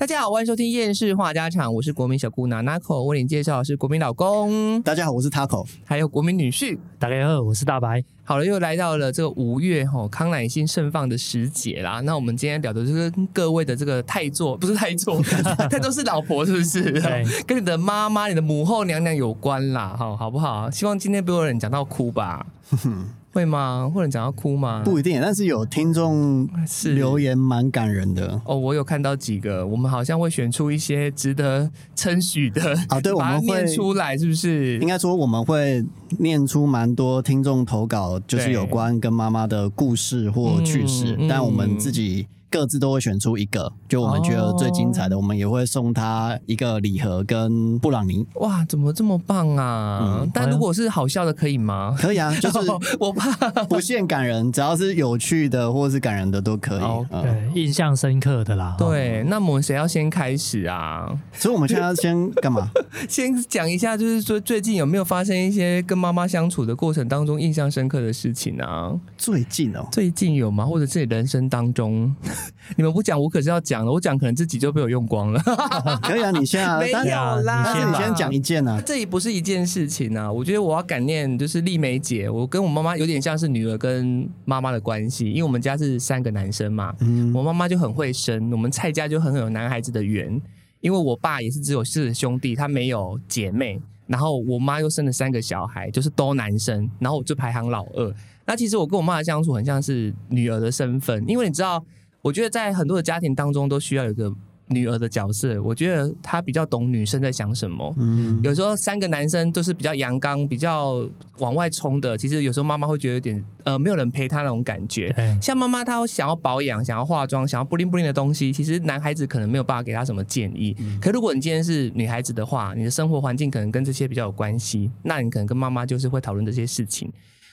大家好，欢迎收听厌世话家常，我是国民小姑娜 Nako，为您介绍的是国民老公，大家好，我是 Taco。还有国民女婿。大家好，我是大白。好了，又来到了这个五月吼康乃馨盛放的时节啦。那我们今天聊的就是跟各位的这个太座，不是太座，太座是老婆是不是？对跟你的妈妈、你的母后娘娘有关啦，哈，好不好？希望今天不会有人讲到哭吧？会吗？会有人讲到哭吗？不一定，但是有听众是留言蛮感人的。哦，我有看到几个，我们好像会选出一些值得称许的啊对 我们会念会出来，是不是？应该说我们会念出蛮多听众投稿，就是有关跟妈妈的故事或趣事，但我们自己各自都会选出一个，就我们觉得最精彩的，我们也会送他一个礼盒跟布朗尼。哇，怎么这么棒啊？嗯但如果是好笑的，可以吗？可以啊，就是我怕不限感人，只要是有趣的或是感人的都可以。对，印象深刻的啦。对，那我们谁要先开始啊？所以我们现在要先干嘛？先讲一下，就是说最近有没有发生一些跟妈妈相处的过程当中印象深刻的事情啊？最近哦，最近有吗？或者是你人生当中，你们不讲，我可是要讲的。我讲可能自己就被我用光了。可以啊，你先啊，没有啦，你先讲一件啊。这也不是一件事情啊，我觉得我要感念就是丽梅姐，我跟我妈妈有点像是女儿跟妈妈的关系，因为我们家是三个男生嘛，嗯我妈妈就很会生，我们蔡家就很有男孩子的缘，因为我爸也是只有四个兄弟，他没有姐妹，然后我妈又生了三个小孩，就是都男生，然后我就排行老二。那其实我跟我妈的相处很像是女儿的身份，因为你知道，我觉得在很多的家庭当中都需要有一个女儿的角色，我觉得她比较懂女生在想什么。嗯，有时候三个男生都是比较阳刚、比较往外冲的，其实有时候妈妈会觉得有点呃没有人陪她那种感觉。像妈妈她想要保养、想要化妆、想要布灵布灵的东西，其实男孩子可能没有办法给她什么建议。可如果你今天是女孩子的话，你的生活环境可能跟这些比较有关系，那你可能跟妈妈就是会讨论这些事情。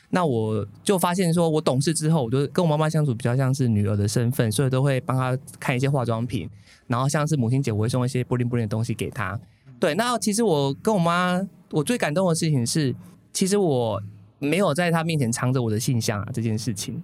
那我就发现说，我懂事之后，我就跟我妈妈相处比较像是女儿的身份，所以都会帮她看一些化妆品，然后像是母亲节，我会送一些布灵布灵的东西给她。对，那其实我跟我妈，我最感动的事情是，其实我没有在她面前藏着我的性向啊，这件事情。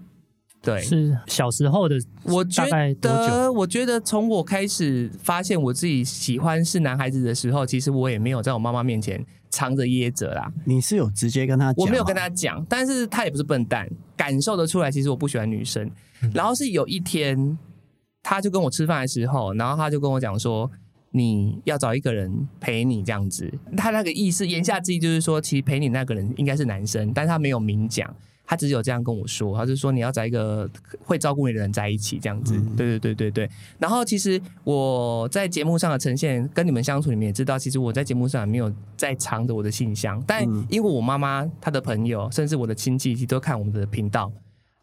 对，是小时候的，我觉？得，我觉得从我开始发现我自己喜欢是男孩子的时候，其实我也没有在我妈妈面前藏着掖着啦。你是有直接跟他讲？我没有跟。他讲，但是他也不是笨蛋，感受得出来，其实我不喜欢女生。然后是有一天，他就跟我吃饭的时候，然后他就跟我讲说。你要找一个人陪你这样子，他那个意思言下之意就是说，其实陪你那个人应该是男生，但是他没有明讲，他只有这样跟我说，他就说你要找一个会照顾你的人在一起这样子。对对对对对。然后其实我在节目上的呈现，跟你们相处，你们也知道，其实我在节目上也没有在藏着我的信箱，但因为我妈妈、她的朋友，甚至我的亲戚，其实都看我们的频道。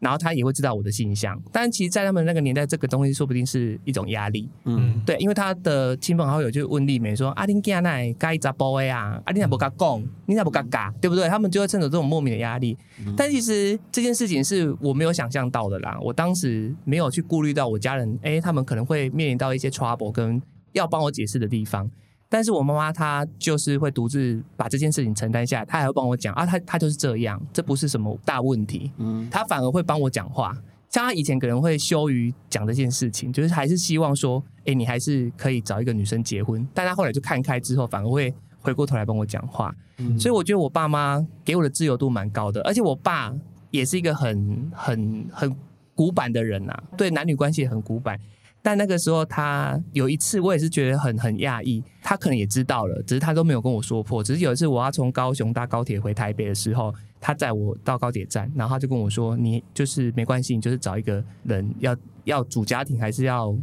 然后他也会知道我的性向，但其实，在他们那个年代，这个东西说不定是一种压力。嗯，对，因为他的亲朋好友就问丽美说：“阿林家奈该咋包的啊？阿丁咋不敢讲？你咋不敢嘎？对不对？”他们就会趁着这种莫名的压力。但其实这件事情是我没有想象到的啦，我当时没有去顾虑到我家人，哎，他们可能会面临到一些 trouble 跟要帮我解释的地方。但是我妈妈她就是会独自把这件事情承担下来，她还会帮我讲啊，她她就是这样，这不是什么大问题。嗯她反而会帮我讲话。像她以前可能会羞于讲这件事情，就是还是希望说，哎，你还是可以找一个女生结婚。但她后来就看开之后，反而会回过头来帮我讲话。所以我觉得我爸妈给我的自由度蛮高的，而且我爸也是一个很很很古板的人啊，对男女关系也很古板。但那个时候，他有一次我也是觉得很很讶异，他可能也知道了，只是他都没有跟我说破。只是有一次我要从高雄搭高铁回台北的时候，他载我到高铁站，然后他就跟我说：“你就是没关系，你就是找一个人要要组家庭，还是要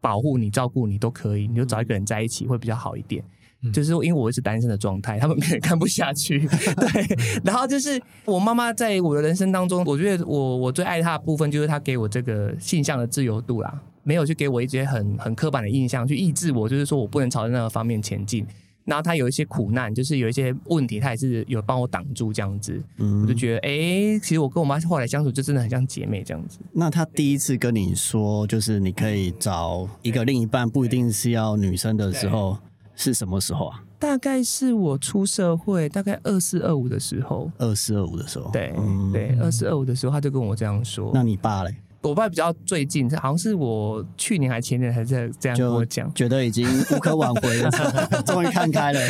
保护你、照顾你都可以，你就找一个人在一起会比较好一点。”就是因为我是单身的状态，他们 可能看不下去。对，然后就是我妈妈在我的人生当中，我觉得我我最爱她的部分就是她给我这个性向的自由度啦，没有去给我一些很很刻板的印象去抑制我，就是说我不能朝着那个方面前进。然后她有一些苦难，就是有一些问题，他也是有帮我挡住这样子。嗯我就觉得，哎、其实我跟我妈后来相处就真的很像姐妹这样子。那他第一次跟你说，就是你可以找一个另一半，不一定是要女生的时候，是什么时候啊？大概是我出社会大概二四二五的时候，二四二五的时候。对、嗯对，二四二五的时候，他就跟我这样说。那你爸嘞？我爸比较最近，好像是我去年还前年还在这样跟我讲。觉得已经无可挽回了，终于看开了。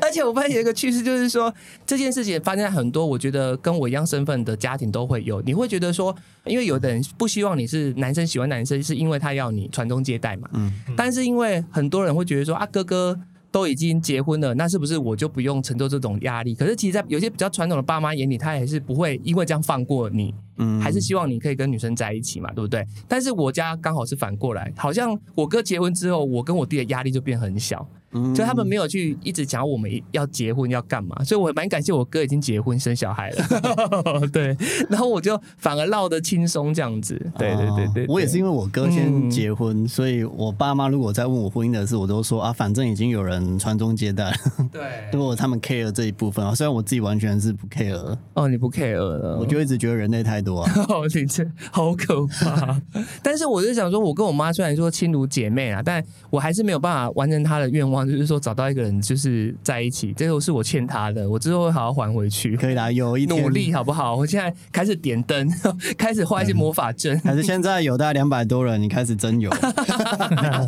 而且我发现有一个趋势，就是说这件事情发生在很多我觉得跟我一样身份的家庭都会有。你会觉得说，因为有的人不希望你是男生喜欢男生，是因为他要你传宗接代嘛。嗯，但是因为很多人会觉得说啊，哥哥都已经结婚了，那是不是我就不用承受这种压力？可是其实，在有些比较传统的爸妈眼里，他也是不会因为这样放过你，嗯。还是希望你可以跟女生在一起嘛，对不对？但是我家刚好是反过来，好像我哥结婚之后，我跟我弟的压力就变很小。嗯。就他们没有去一直讲我们要结婚要干嘛，所以我蛮感谢我哥已经结婚生小孩了，对，然后我就反而闹得轻松这样子，对对对对哦我也是因为我哥先嗯结婚，所以我爸妈如果在问我婚姻的事，我都说啊，反正已经有人传宗接代了。对。如果他们 care 这一部分啊，虽然我自己完全是不 care，哦，你不 care 了，我就一直觉得人类太多啊。哦，你这好可怕！但是我就想说，我跟我妈虽然说亲如姐妹啊，但我还是没有办法完成她的愿望，就是说找到一个人就是在一起，这个是我欠她的，我之后会好好还回去。可以啦，有一天努力好不好？我现在开始点灯，开始画一些魔法阵。还是现在有大概两百多人，你开始真有，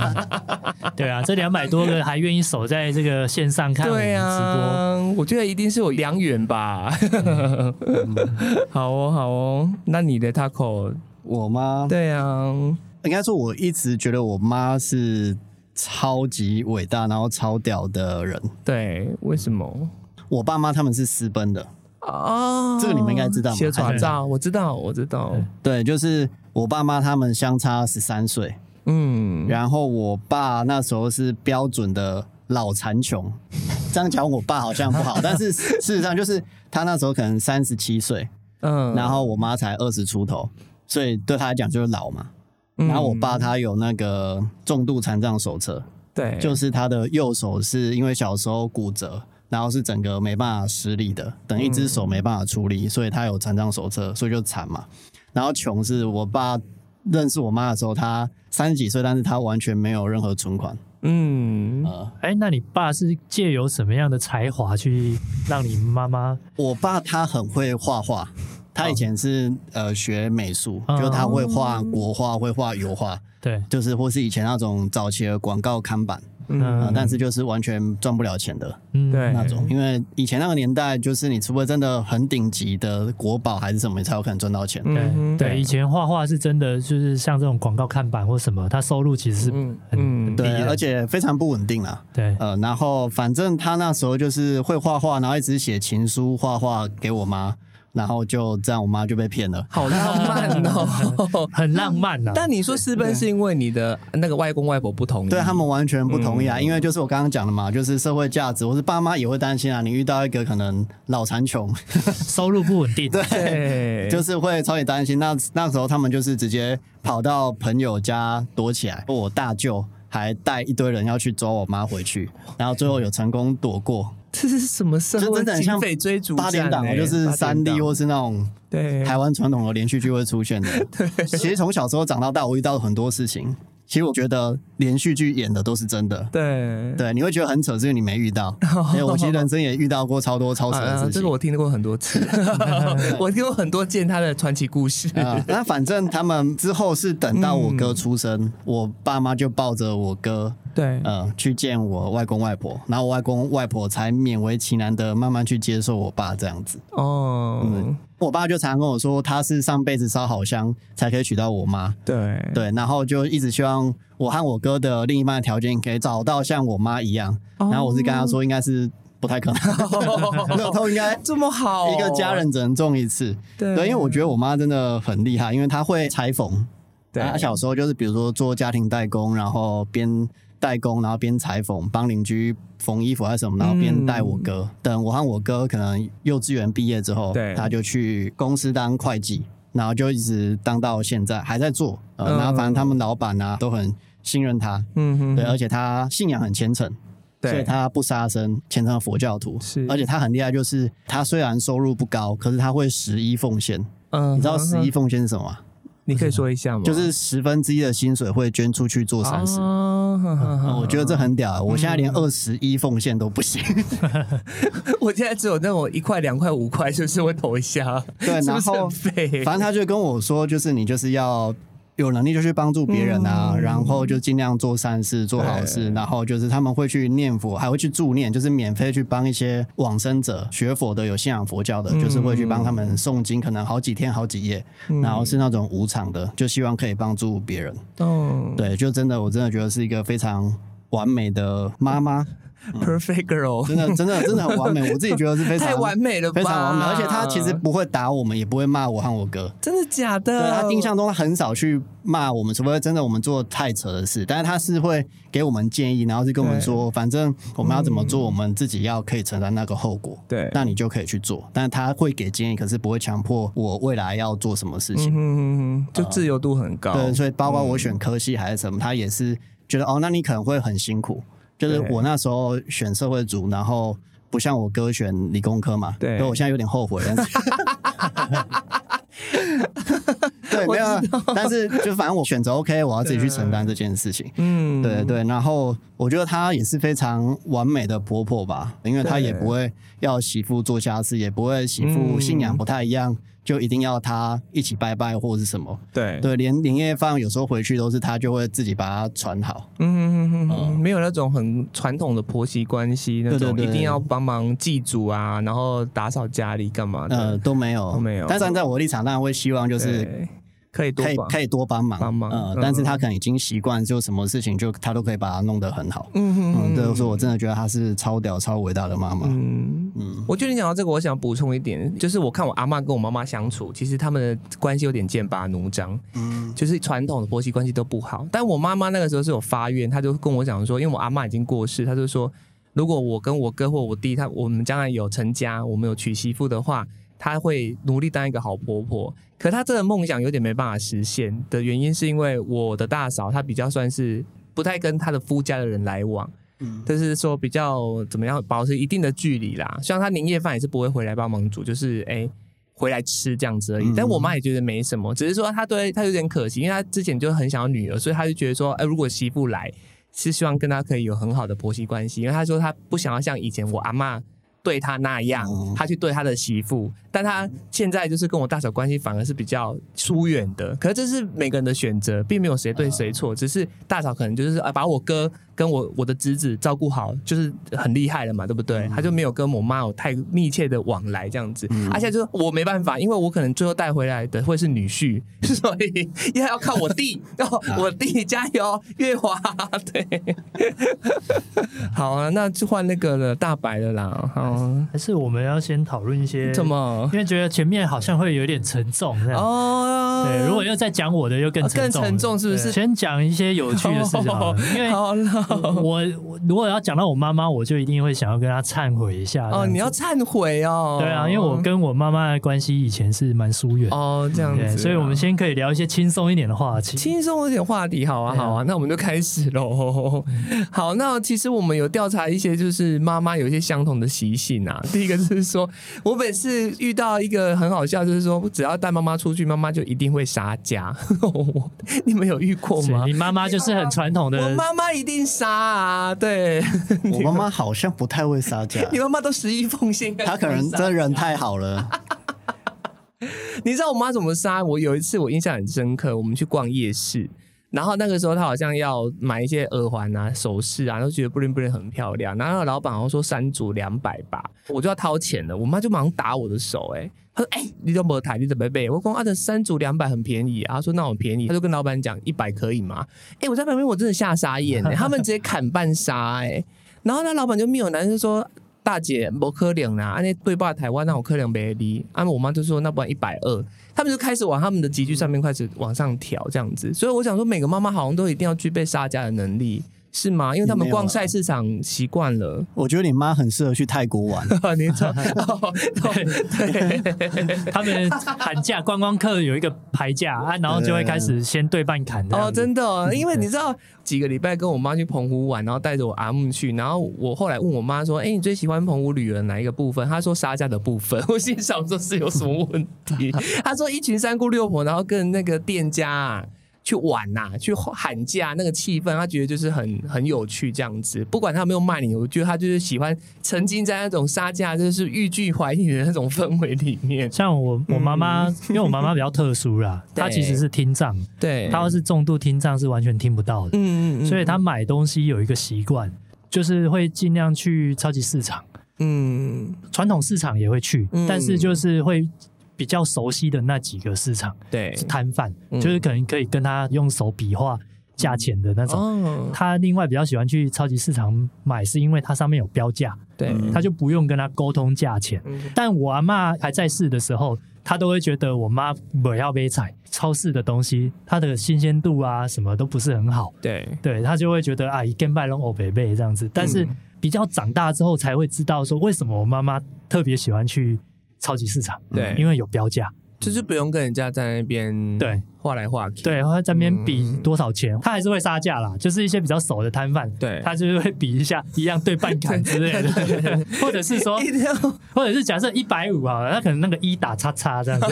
对啊，这两百多个还愿意守在这个线上看我们直播，啊，我觉得一定是有良缘吧。好哦，好哦，那你的 taco，我妈对啊，应该说，我一直觉得我妈是超级伟大，然后超屌的人。对，为什么？我爸妈他们是私奔的，哦，这个你们应该知道吗？写传照，我知道，我知道。对，就是我爸妈他们相差十三岁，嗯，然后我爸那时候是标准的老残穷。这样讲我爸好像不好，但是事实上就是他那时候可能三十七岁，嗯然后我妈才二十出头，所以对她来讲就是老嘛。嗯然后我爸他有那个重度残障手册，对，就是他的右手是因为小时候骨折，然后是整个没办法施力的，等一只手没办法出力，所以他有残障手册，所以就残嘛。然后穷是我爸认识我妈的时候，他三十几岁，但是他完全没有任何存款。嗯，呃，哎，那你爸是借由什么样的才华去让你妈妈？我爸他很会画画，他以前是呃学美术，哦就他会画国画，会画油画，对，就是或是以前那种早期的广告看板，嗯。呃但是就是完全赚不了钱的。嗯，对。那种，因为以前那个年代，就是你除非真的很顶级的国宝还是什么，你才有可能赚到钱。对嗯对，以前画画是真的，就是像这种广告看板或什么，他收入其实是嗯很嗯很低对，而且非常不稳定啦。对，呃，然后反正他那时候就是会画画，然后一直写情书、画画给我妈，然后就这样，我妈就被骗了。好浪漫哦。很浪漫啊。但你说私奔是因为你的那个外公外婆不同意，对他们完全不同意啊，嗯因为就是我刚刚讲的嘛，就是社会价值，我是爸妈也会担心啊，你遇到一个可能老残穷，收入不稳定，对，对，就是会超级担心。那那时候他们就是直接跑到朋友家躲起来，我大舅还带一堆人要去抓我妈回去，然后最后有成功躲过。这是什么社就会真的很像警匪追逐八点档就是三 D 或是那种对台湾传统的连续剧会出现的。其实从小时候长到大，我遇到很多事情。其实我觉得连续剧演的都是真的。对对，你会觉得很扯，是因为你没遇到。因 为我其实人生也遇到过超多超扯的啊，事情这个。我听过很多次，我听过很多件他的传奇故事。啊，那反正他们之后是等到我嗯哥出生，我爸妈就抱着我哥，对，呃，去见我外公外婆，然后我外公外婆才勉为其难的慢慢去接受我爸这样子。哦，嗯我爸就常常跟我说，他是上辈子烧好香才可以娶到我妈，对，对，然后就一直希望我和我哥的另一半的条件可以找到像我妈一样。哦然后我是跟他说，应该是不太可能，乐透应该这么好，一个家人只能中一次。对对，因为我觉得我妈真的很厉害，因为她会裁缝。对她小时候就是比如说做家庭代工，然后边代工，然后边裁缝，帮邻居缝衣服还是什么，然后边带我哥。等我和我哥可能幼稚园毕业之后，他就去公司当会计，然后就一直当到现在还在做。呃，嗯然后反正他们老板啊都很信任他，嗯哼，对，而且他信仰很虔诚。所以他不杀生，虔诚的佛教徒。是而且他很厉害，就是他虽然收入不高，可是他会十一奉献。嗯你知道十一嗯奉献是什么吗？你可以说一下吗？就是十分之一的薪水会捐出去做善事。我觉得这很屌，我现在连嗯二十一奉献都不行。我现在只有那种一块、两块、五块，是不是会投一下？对，然后？反正他就跟我说，就是你就是要有能力就去帮助别人啊，嗯。然后就尽量做善事、做好事，然后就是他们会去念佛，还会去助念，就是免费去帮一些往生者、学佛的、有信仰佛教的，嗯。就是会去帮他们诵经，可能好几天、好几夜，然后是那种无偿的，就希望可以帮助别人。嗯对，就真的，我真的觉得是一个非常完美的妈妈，，perfect girl，真的，真的，真的很完美。我自己觉得是非常太完美了吧，非常完美，而且他其实不会打我们，也不会骂我和我哥。真的假的？对他印象中，他很少去骂我们，除非真的我们做太扯的事，但是他是会给我们建议，然后是跟我们说，反正我们要怎么做，我们自己要可以承担那个后果。对那你就可以去做，但是他会给建议，可是不会强迫我未来要做什么事情。嗯哼哼哼，就自由度很高。对，所以包括我选科系还是什么，他也是觉得哦，那你可能会很辛苦。就是我那时候选社会组，然后不像我哥选理工科嘛，对。所以我现在有点后悔，但是。对，没有啊，但是就反正我选择 OK，我要自己去承担这件事情。嗯，对对，然后我觉得她也是非常完美的婆婆吧，因为她也不会要媳妇做家事，也不会媳妇嗯。信仰不太一样，就一定要他一起拜拜或者是什么。对。对，连年夜饭有时候回去都是他就会自己把它传好。嗯哼哼哼，没有那种很传统的婆媳关系，那种一定要帮忙祭祖啊，然后打扫家里干嘛呃，的，都没有，都没有。但是站在我的立场，当然会希望就是可以多帮。可以可以多帮忙，帮忙。呃嗯，但是他可能已经习惯，就什么事情就他都可以把它弄得很好。嗯哼嗯，对，所以我真的觉得她是超屌、超伟大的妈妈。嗯。嗯，我觉得你讲到这个，我想补充一点，就是我看我阿妈跟我妈妈相处，其实他们的关系有点剑拔弩张，嗯就是传统的婆媳关系都不好。但我妈妈那个时候是有发愿，她就跟我讲说，因为我阿妈已经过世，她就说，如果我跟我哥或我弟，他我们将来有成家，我们有娶媳妇的话，她会努力当一个好婆婆。可她这个梦想有点没办法实现的原因，是因为我的大嫂她比较算是不太跟她的夫家的人来往。嗯就是说比较怎么样保持一定的距离啦。像他年夜饭也是不会回来帮忙煮，就是哎、回来吃这样子而已。嗯但我妈也觉得没什么，只是说她对她有点可惜，因为她之前就很想要女儿，所以她就觉得说，哎、如果媳妇来，是希望跟她可以有很好的婆媳关系，因为她说她不想要像以前我阿妈。对她那样嗯，她去对她的媳妇，但她现在就是跟我大嫂关系反而是比较疏远的。可是这是每个人的选择，并没有谁对谁错，只是大嫂可能就是啊，把我哥跟我我的侄子照顾好，就是很厉害了嘛，对不对？他就没有跟我妈有太密切的往来这样子，而且就是我没办法，因为我可能最后带回来的会是女婿，所以要要靠我弟，哦，我弟加油，月华，对，好啊，那就换那个了，大白的啦，好，还是我们要先讨论一些怎？么因？为觉得前面好像会有点沉重，这样。哦，对，如果要再讲我的，又更沉重更，沉重是不是先讲一些有趣的事情好了，因为好了。我我如果要讲到我妈妈，我就一定会想要跟她忏悔一下。哦，你要忏悔哦。对啊，因为我跟我妈妈的关系以前是蛮疏远，哦这样子啊，所以我们先可以聊一些轻松一点的话题。轻松一点话题，好啊，好啊，那我们就开始喽。好，那其实我们有调查一些，就是妈妈有一些相同的习性啊。第一个就是说，我每次遇到一个很好笑，就是说，只要带妈妈出去，妈妈就一定会杀价。你们有遇过吗你？妈妈就是很传统的我，妈妈一定杀啊，对，我妈妈好像不太会撒价 你，妈妈都十一奉献，她可能真人太好了。你知道我妈怎么杀？我有一次我印象很深刻，我们去逛夜市，然后那个时候她好像要买一些耳环啊、首饰啊，都觉得不灵不灵很漂亮。然后那个老板好像说三组两百吧，我就要掏钱了，我妈就马上打我的手、欸，她说：“哎、你怎么台？你怎么背？”我说：“啊，这三组两百很便宜。”她说：“那我便宜。”她就跟老板讲一百可以吗？哎、我在旁边我真的吓傻眼、欸，他们直接砍半杀哎、然后那老板就没有男生说。大姐，不可能啦！安尼对霸台湾那我可能没离，啊，我妈就说那不然一百二，他们就开始往他们的集聚上面开始往上调这样子。所以我想说，每个妈妈好像都一定要具备杀价的能力，是吗？因为他们逛菜市场习惯了。我觉得你妈很适合去泰国玩，你说，哦对他们寒假，观光客有一个排价啊，然后就会开始先对半砍哦，真的哦，因为你知道几个礼拜跟我妈去澎湖玩，然后带着我阿木去，然后我后来问我妈说：“哎、你最喜欢澎湖旅游的哪一个部分？”她说沙价的部分。我心想说是有什么问题？她说一群三姑六婆，然后跟那个店家、啊。去玩呐、去喊价，那个气氛，他觉得就是很很有趣这样子。不管他有没有骂你，我觉得他就是喜欢沉浸在那种杀价就是欲拒还迎的那种氛围里面。像我我妈妈，因为我妈妈比较特殊啦，她其实是听障，对，她要是重度听障是完全听不到的，嗯嗯嗯，所以她买东西有一个习惯，就是会尽量去超级市场，嗯。传统市场也会去，嗯。但是就是会比较熟悉的那几个市场对，摊贩，嗯。就是可能可以跟他用手比划价钱的那种。哦，他另外比较喜欢去超级市场买，是因为它上面有标价，对，他就不用跟他沟通价钱。嗯。但我阿妈还在世的时候，他都会觉得我妈不要被踩超市的东西，它的新鲜度啊什么都不是很好，对，对他就会觉得啊，一根拜龙欧北贝这样子。但是嗯。比较长大之后才会知道说，为什么我妈妈特别喜欢去超级市场，对。因为有标价，就是不用跟人家在那边对。画来画去，对，她在那边比嗯。多少钱，他还是会杀价啦，就是一些比较熟的摊贩。对，他就是会比一下，一样对半 砍之类的，或者是说，或者是假设一百五啊，他可能那个一打叉叉这样子，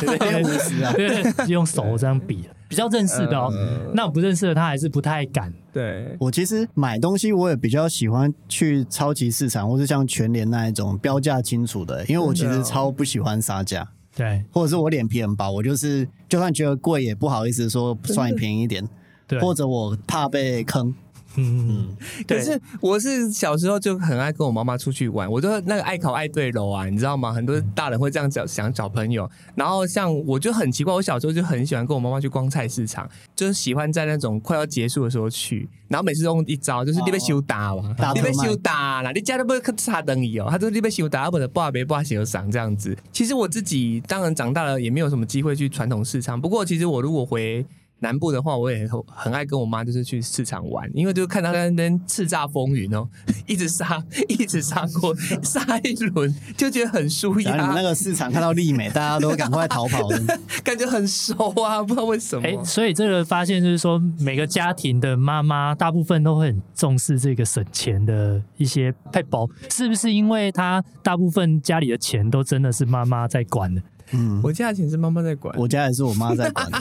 对对五十啊，对 对，用手这样比，比较认识的哦。呃那我不认识的他还是不太敢。对，我其实买东西我也比较喜欢去超级市场，或是像全联那一种标价清楚的，因为我其实超不喜欢杀价，对或者是我脸皮很薄，我就是就算觉得贵也不好意思说算你便宜一点，对，或者我怕被坑。嗯，可是我是小时候就很爱跟我妈妈出去玩，我就那个爱考爱对楼啊，你知道吗？很多大人会这样讲想找朋友，然后像我就很奇怪，我小时候就很喜欢跟我妈妈去逛菜市场，就是喜欢在那种快要结束的时候去，然后每次都用一招，就是你被修打嘛，你被大特卖修打啦，你家都不会插灯椅哦，他说你被修打，或者不没不修赏这样子。其实我自己当然长大了也没有什么机会去传统市场，不过其实我如果回。南部的话，我也很很爱跟我妈就是去市场玩，因为就看她在那边叱咤风云哦，一直杀，一直杀过，杀一轮，就觉得很舒压然后你们那，个市场看到丽美，大家都赶快逃跑的。感觉很熟啊，不知道为什么。哎，所以这个发现就是说，每个家庭的妈妈大部分都会很重视这个省钱的一些配包，是不是因为她大部分家里的钱都真的是妈妈在管的？嗯，我家的钱是妈妈在管，我家也是我妈在管的。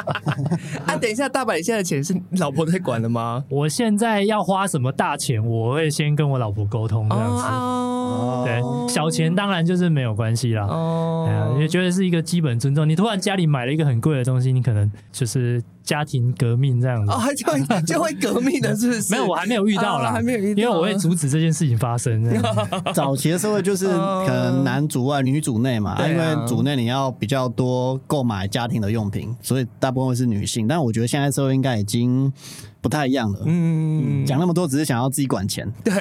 啊，等一下，大白，你现在的钱是老婆在管的吗？我现在要花什么大钱，我会先跟我老婆沟通这样子。哦对，小钱当然就是没有关系啦。哎呀，哦也觉得是一个基本尊重。你突然家里买了一个很贵的东西，你可能就是家庭革命这样子。哦，还就会就会革命的，是不是？没有，我还没有遇到啦，哦还没有遇到因为我会阻止这件事情发生。早期的社会就是可能男主外女主内嘛，因为主内你要比较多购买家庭的用品，所以大部分是女性。但我觉得现在社会应该已经不太一样了。嗯，讲那么多只是想要自己管钱，对，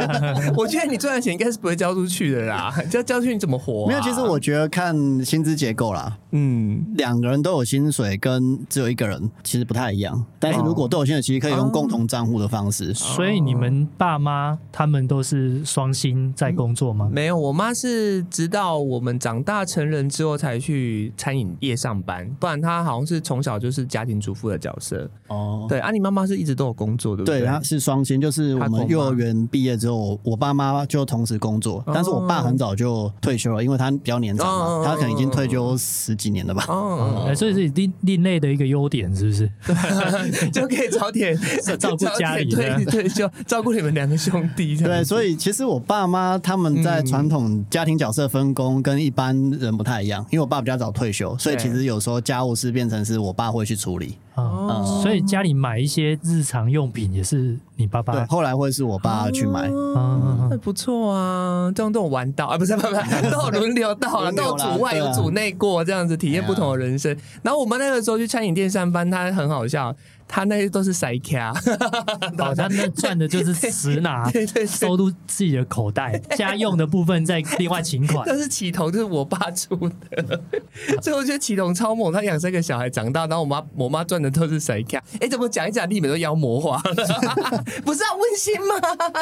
我觉得你赚的钱应该是不会交出去的啦，交交出去你怎么活啊？没有。其实我觉得看薪资结构啦，嗯，两个人都有薪水跟只有一个人其实不太一样。但是如果都有薪水，其实可以用共同账户的方式。所以你们爸妈他们都是双薪在工作吗？没有，我妈是直到我们长大成人之后才去餐饮业上班，不然她好像是从小就是家庭主妇的角色。哦，对，啊，你妈妈是一直都有工作，对不对，对？他是双薪，就是我们幼儿园毕业之后，我我爸妈就同时工作，但是我爸很早就退休了，因为他比较年长他可能已经退休十几年了吧。哦，哎所以是另另类的一个优点，是不是？就可以早点 照顾家里对对，就照顾你们两个兄弟对，所以其实我爸妈他们在传统家庭角色分工跟一般人不太一样，因为我爸比较早退休，所以其实有时候家务事变成是我爸会去处理，啊，哦。所以家里买一些日常用品也是你爸爸对，后来会是我爸去买。啊那不错啊，这样都有玩到啊，不 是不是，不是都有 轮流到了，轮流啦都有主外对啊有主内过这样子，体验不同的人生。然后我们那个时候去餐饮店上班，他很好笑，他那些都是塞卡，哦，他那赚的就是实拿对对对，收入自己的口袋，家用的部分再另外请款。但是启彤就是我爸出的，所以我觉得启彤超猛，他养三个小孩长大，然后我妈我妈赚的都是塞卡。哎，怎么讲一讲，立美都妖魔化了，不是要，温馨吗？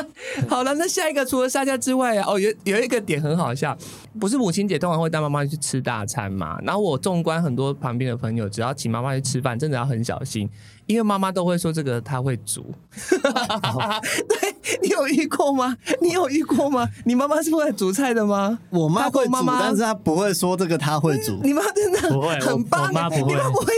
好了，那下一个除了沙家之外啊，哦，有有一个点很好笑，不是母亲节通常会带妈妈去吃大餐嘛？然后我纵观很多旁边的朋友，只要请妈妈去吃饭，真的要很小心，因为妈妈都会说这个她会煮。对，你有遇过吗？你有遇过吗？你妈妈是会煮菜的吗？我妈会煮但是她不会说这个她会煮。你妈真的不会很棒你妈不会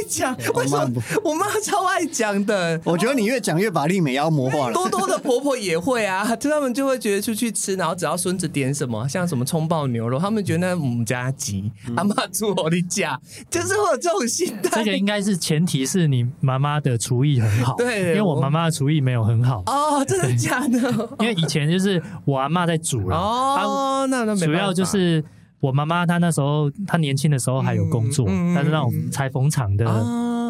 讲，为什么？我妈超爱讲的。我觉得你越讲越把丽美妖魔化了。多多的婆婆也会啊，就他们就会觉得出去吃，然后只要孙子点什么，像什么葱爆牛肉，他们觉得那我们家鸡，阿妈煮我的家，就是会有这种心态。这个应该是前提是你妈妈的厨艺很好，对因为我我妈妈的厨艺没有很好，哦，真的假的？因为以前就是我阿妈在煮了，哦，那那没办法主要就是我妈妈她那时候她年轻的时候还有工作，她是那种裁缝厂的啊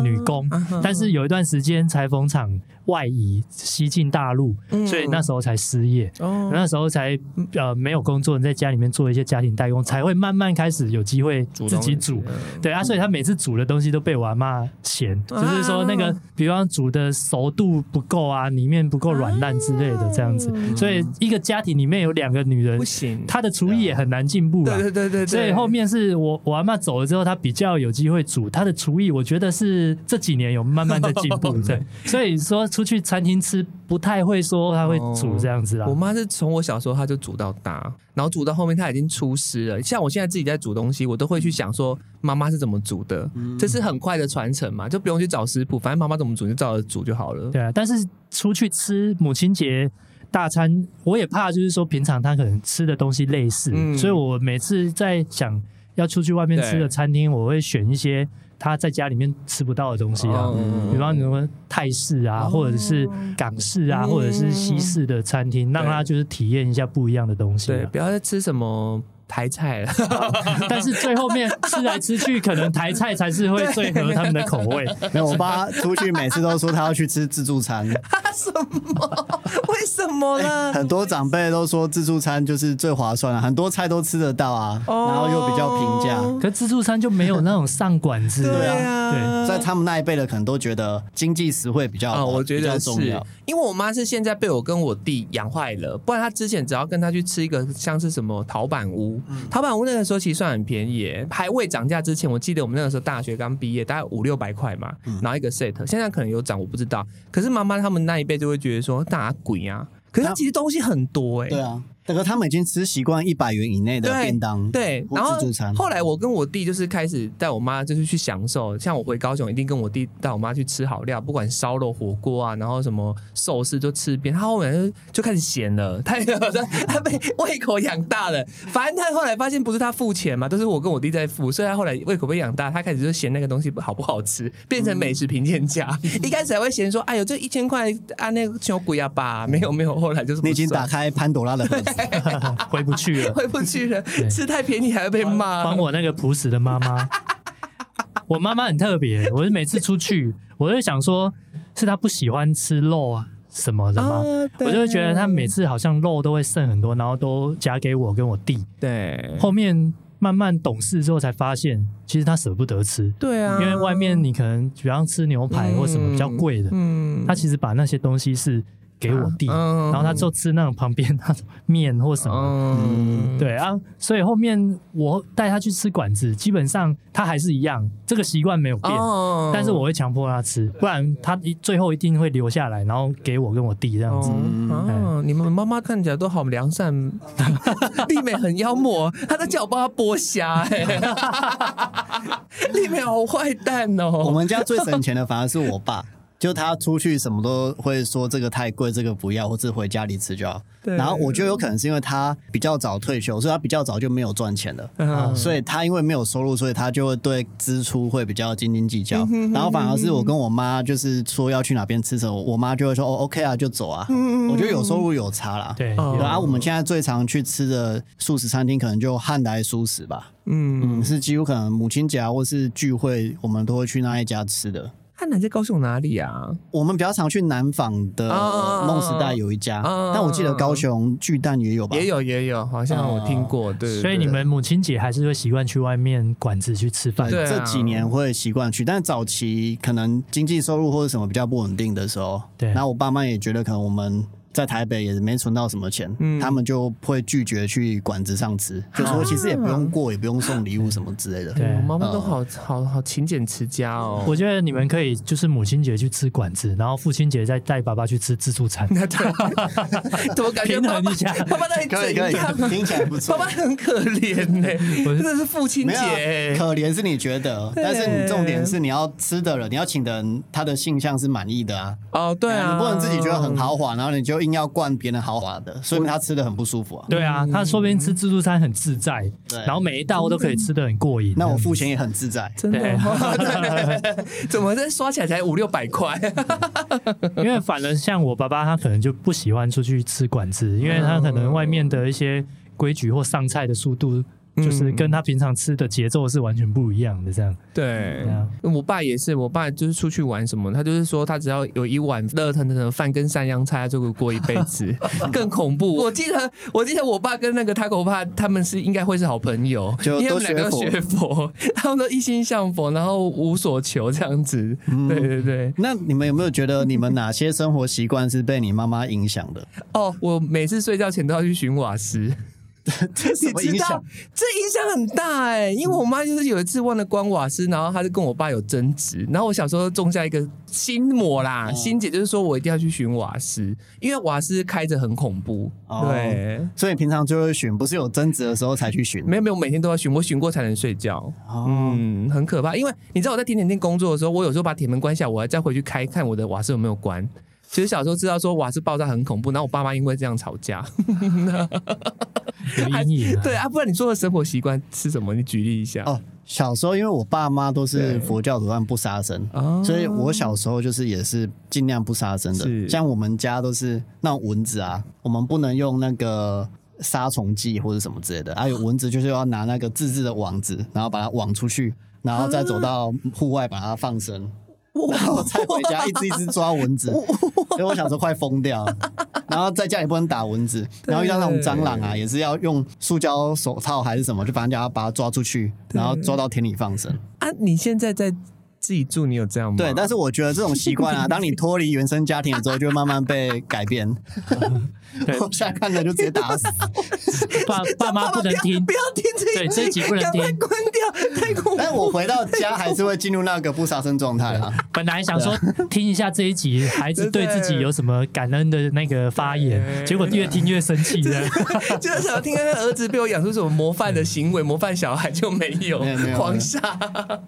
女工，啊但是有一段时间裁缝厂外移西进大陆，嗯。所以那时候才失业。哦。那时候才呃没有工作，在家里面做一些家庭代工，才会慢慢开始有机会自己煮。对啊，所以他每次煮的东西都被我阿妈嫌，就是说那个，比方煮的熟度不够啊，里面不够软烂之类的这样子。所以一个家庭里面有两个女人不，行，她的厨艺也很难进步啊。对对对对对，所以后面是我我阿妈走了之后，她比较有机会煮，她的厨艺我觉得是这几年有慢慢的进步，对。所以说出去餐厅吃不太会说他会煮这样子啊我。妈是从我小时候她就煮到大，然后煮到后面她已经出师了。像我现在自己在煮东西，我都会去想说妈妈是怎么煮的，这是很快的传承嘛，就不用去找食谱，反正妈妈怎么煮就照着煮就好了。对啊，但是出去吃母亲节大餐，我也怕就是说平常他可能吃的东西类似，嗯所以我每次在想要出去外面吃的餐厅，我会选一些他在家里面吃不到的东西啊。嗯比方什么泰式啊，哦或者是港式啊，嗯或者是西式的餐厅，让他就是体验一下不一样的东西对，啊。不要再吃什么台菜了。但是最后面吃来吃去，可能台菜才是会最合他们的口味。没有，我爸出去每次都说他要去吃自助餐，什么？为什么呢？很多长辈都说自助餐就是最划算了，很多菜都吃得到啊，哦然后又比较平价。可自助餐就没有那种上馆子，对啊，对。啊，在他们那一辈的可能都觉得经济实惠比较啊、好，我觉得是重要。因为我妈是现在被我跟我弟养坏了，不然她之前只要跟他去吃一个像是什么陶板屋，陶板屋那个时候其实算很便宜耶，还未涨价之前，我记得我们那个时候大学刚毕业，大概五六百块嘛，然后一个 set，现在可能有涨，我不知道。可是妈妈他们那一辈就会觉得说大鬼啊，可是它其实东西很多哎，对啊，这个他们已经吃习惯一百元以内的便当，对，或然后后来我跟我弟就是开始带我妈就是去享受，像我回高雄一定跟我弟带我妈去吃好料，不管烧肉、火锅啊，然后什么寿司就吃遍。他后面就就开始咸了，他他被胃口养大了。反正他后来发现不是他付钱嘛，都是我跟我弟在付，所以他后来胃口被养大，他开始就嫌那个东西好不好吃，变成美食评鉴家。一开始还会嫌说，哎呦这一千块啊那个小鬼啊吧，没有没有，后来就是已经打开潘朵拉的盒子，回不去了。回不去了，吃太便宜还要被骂。帮我那个朴实的妈妈，我妈妈很特别，我是每次出去，我就想说，是她不喜欢吃肉啊什么的吗？啊我就会觉得她每次好像肉都会剩很多，然后都夹给我跟我弟。对后面慢慢懂事之后才发现，其实她舍不得吃，对啊，因为外面你可能比方吃牛排或什么比较贵的，嗯她其实把那些东西是给我弟，嗯然后他就吃那种旁边那种面或什么。嗯，对啊，所以后面我带他去吃馆子，基本上他还是一样，这个习惯没有变。哦但是我会强迫他吃，不然他一最后一定会留下来，然后给我跟我弟这样子。你们妈妈看起来都好良善，丽美很妖魔，她在叫我帮她剥虾，哎，丽美好坏蛋哦我哦。们家最省钱的反而是我爸。就他出去什么都会说这个太贵，这个不要，或者回家里吃就好。然后我觉得有可能是因为他比较早退休，所以他比较早就没有赚钱了。嗯所以他因为没有收入，所以他就会对支出会比较斤斤计较。然后反而是我跟我妈就是说要去哪边吃什么，我妈就会说哦 OK 啊就走啊。我觉得有收入有差啦。对，哦对啊，我们现在最常去吃的素食餐厅可能就汉来素食吧。嗯，嗯，是几乎可能母亲节啊或是聚会，我们都会去那一家吃的。汉南在高雄哪里啊？我们比较常去南纺的啊梦时代有一家，啊但我记得高雄巨蛋也有吧？也有也有，好像我听过，对。对所以你们母亲节还是会习惯去外面馆子去吃饭。对啊这几年会习惯去，但是早期可能经济收入或者什么比较不稳定的时候，对然后我爸妈也觉得可能我们在台北也没存到什么钱，嗯他们就会拒绝去馆子上吃，就说其实也不用过，也不用送礼物什么之类的。对我妈妈都好好好勤俭持家哦。我觉得你们可以就是母亲节去吃馆子，然后父亲节再带爸爸去吃自助餐。那 对，怎么感觉平爸爸衡一下爸爸到底可以可以，听起来不错爸爸。很可怜呢，我真的是父亲节。可怜是你觉得，但是你重点是你要吃的人，你要请的人，他的性向是满意的啊。哦，对啊，你不能自己觉得很豪华，然后你就硬要灌别人豪华的，说明他吃的很不舒服啊。对啊，他说不定吃自助餐很自在，对然后每一道都可以吃的很过瘾。那我付钱也很自在。真的 怎么这刷起来才五六百块？因为反而像我爸爸，他可能就不喜欢出去吃馆子，因为他可能外面的一些规矩或上菜的速度，就是跟他平常吃的节奏是完全不一样的。这样，对我爸也是，我爸就是出去玩什么，他就是说他只要有一碗热腾腾的饭跟山羊菜，他就会过一辈子。更恐怖，我记得我记得我爸跟那个他狗爸他们是应该会是好朋友，就因为他们两个学佛，他们都一心向佛，然后无所求这样子。对对对，那你们有没有觉得你们哪些生活习惯是被你妈妈影响的？哦，我每次睡觉前都要去寻瓦斯。这什么影响？这影响很大哎、因为我妈就是有一次忘了关瓦斯，然后她就跟我爸有争执，然后我小时候种下一个心魔啦，哦心结就是说我一定要去寻瓦斯，因为瓦斯开着很恐怖。哦对，所以平常就会寻，不是有争执的时候才去寻。没有没有，每天都要寻，我寻过才能睡觉。哦，嗯，很可怕，因为你知道我在甜点店工作的时候，我有时候把铁门关下，我还再回去开看我的瓦斯有没有关。其实小时候知道说瓦斯爆炸很恐怖，然后我爸妈因为这样吵架。有阴影、啊。对啊，不然你说的生活习惯是什么？你举例一下。哦，小时候因为我爸妈都是佛教徒，他们不杀生，哦所以我小时候就是也是尽量不杀生的。像我们家都是那种蚊子啊，我们不能用那个杀虫剂或者什么之类的。还、有蚊子就是要拿那个自制的网子，然后把它网出去，然后再走到户外把它放生。然后再回家一只一只抓蚊子，所以我小时候快疯掉了。然后在家也不能打蚊子，然后遇到那种蟑螂啊，也是要用塑胶手套还是什么，就反正就要把它抓出去，然后抓到田里放生。啊，你现在在自己住，你有这样吗？对，但是我觉得这种习惯啊，当你脱离原生家庭之后，就会慢慢被改变。对我现在看着就直接打死。爸爸妈不能听不，要听这对这一集不能听关掉，太恐怖。但我回到家还是会进入那个不杀生状态啊。本来想说听一下这一集，孩子对自己有什么感恩的那个发言，结果越听越生气的。就是想听儿子被我养出什么模范的行为，模范小孩就没有狂杀。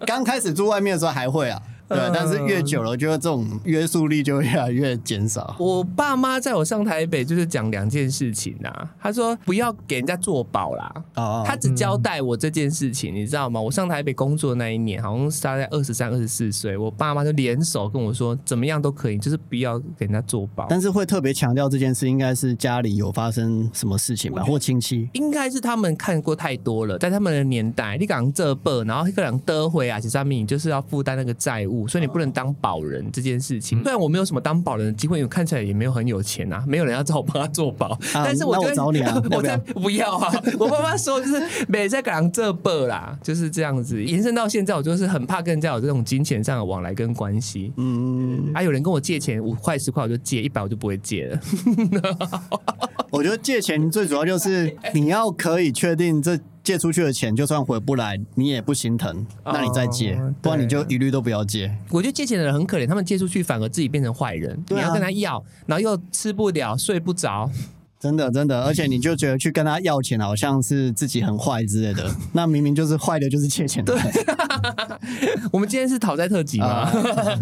刚开始住外面的时候还会啊，对，嗯但是越久了，就这种约束力就会越来越减少。我爸妈在我上台北就是讲两件事情呐、他说不要给人家做保啦，哦他只交代我这件事情，你知道吗？我上台北工作那一年，好像是大概二十三、二十四岁，我爸妈就联手跟我说，怎么样都可以，就是不要给人家做保。但是会特别强调这件事，应该是家里有发生什么事情吧，或亲戚。应该是他们看过太多了，在他们的年代，你讲这辈，然后一个人得回啊，其实上面你就是要负担那个债务，所以你不能当保人这件事情。虽然我没有什么当保人的机会，因为看起来也没有很有钱啊，没有人要找我帮他做保，但是我找你啊 我不要不要啊！我爸妈说就是每在讲这辈啦，就是这样子，延伸到现在，我就是很怕跟人家有这种金钱上的往来跟关系。嗯，啊，有人跟我借钱五块十块我就借，一百我就不会借了。我觉得借钱最主要就是你要可以确定这借出去的钱，就算回不来，你也不心疼，那你再借哦，不然你就一律都不要借。我觉得借钱的人很可怜，他们借出去反而自己变成坏人。对啊你要跟他要，然后又吃不了、睡不着。真的，真的，而且你就觉得去跟他要钱，好像是自己很坏之类的，那明明就是坏的，就是借钱的。我们今天是讨债特辑吗？啊，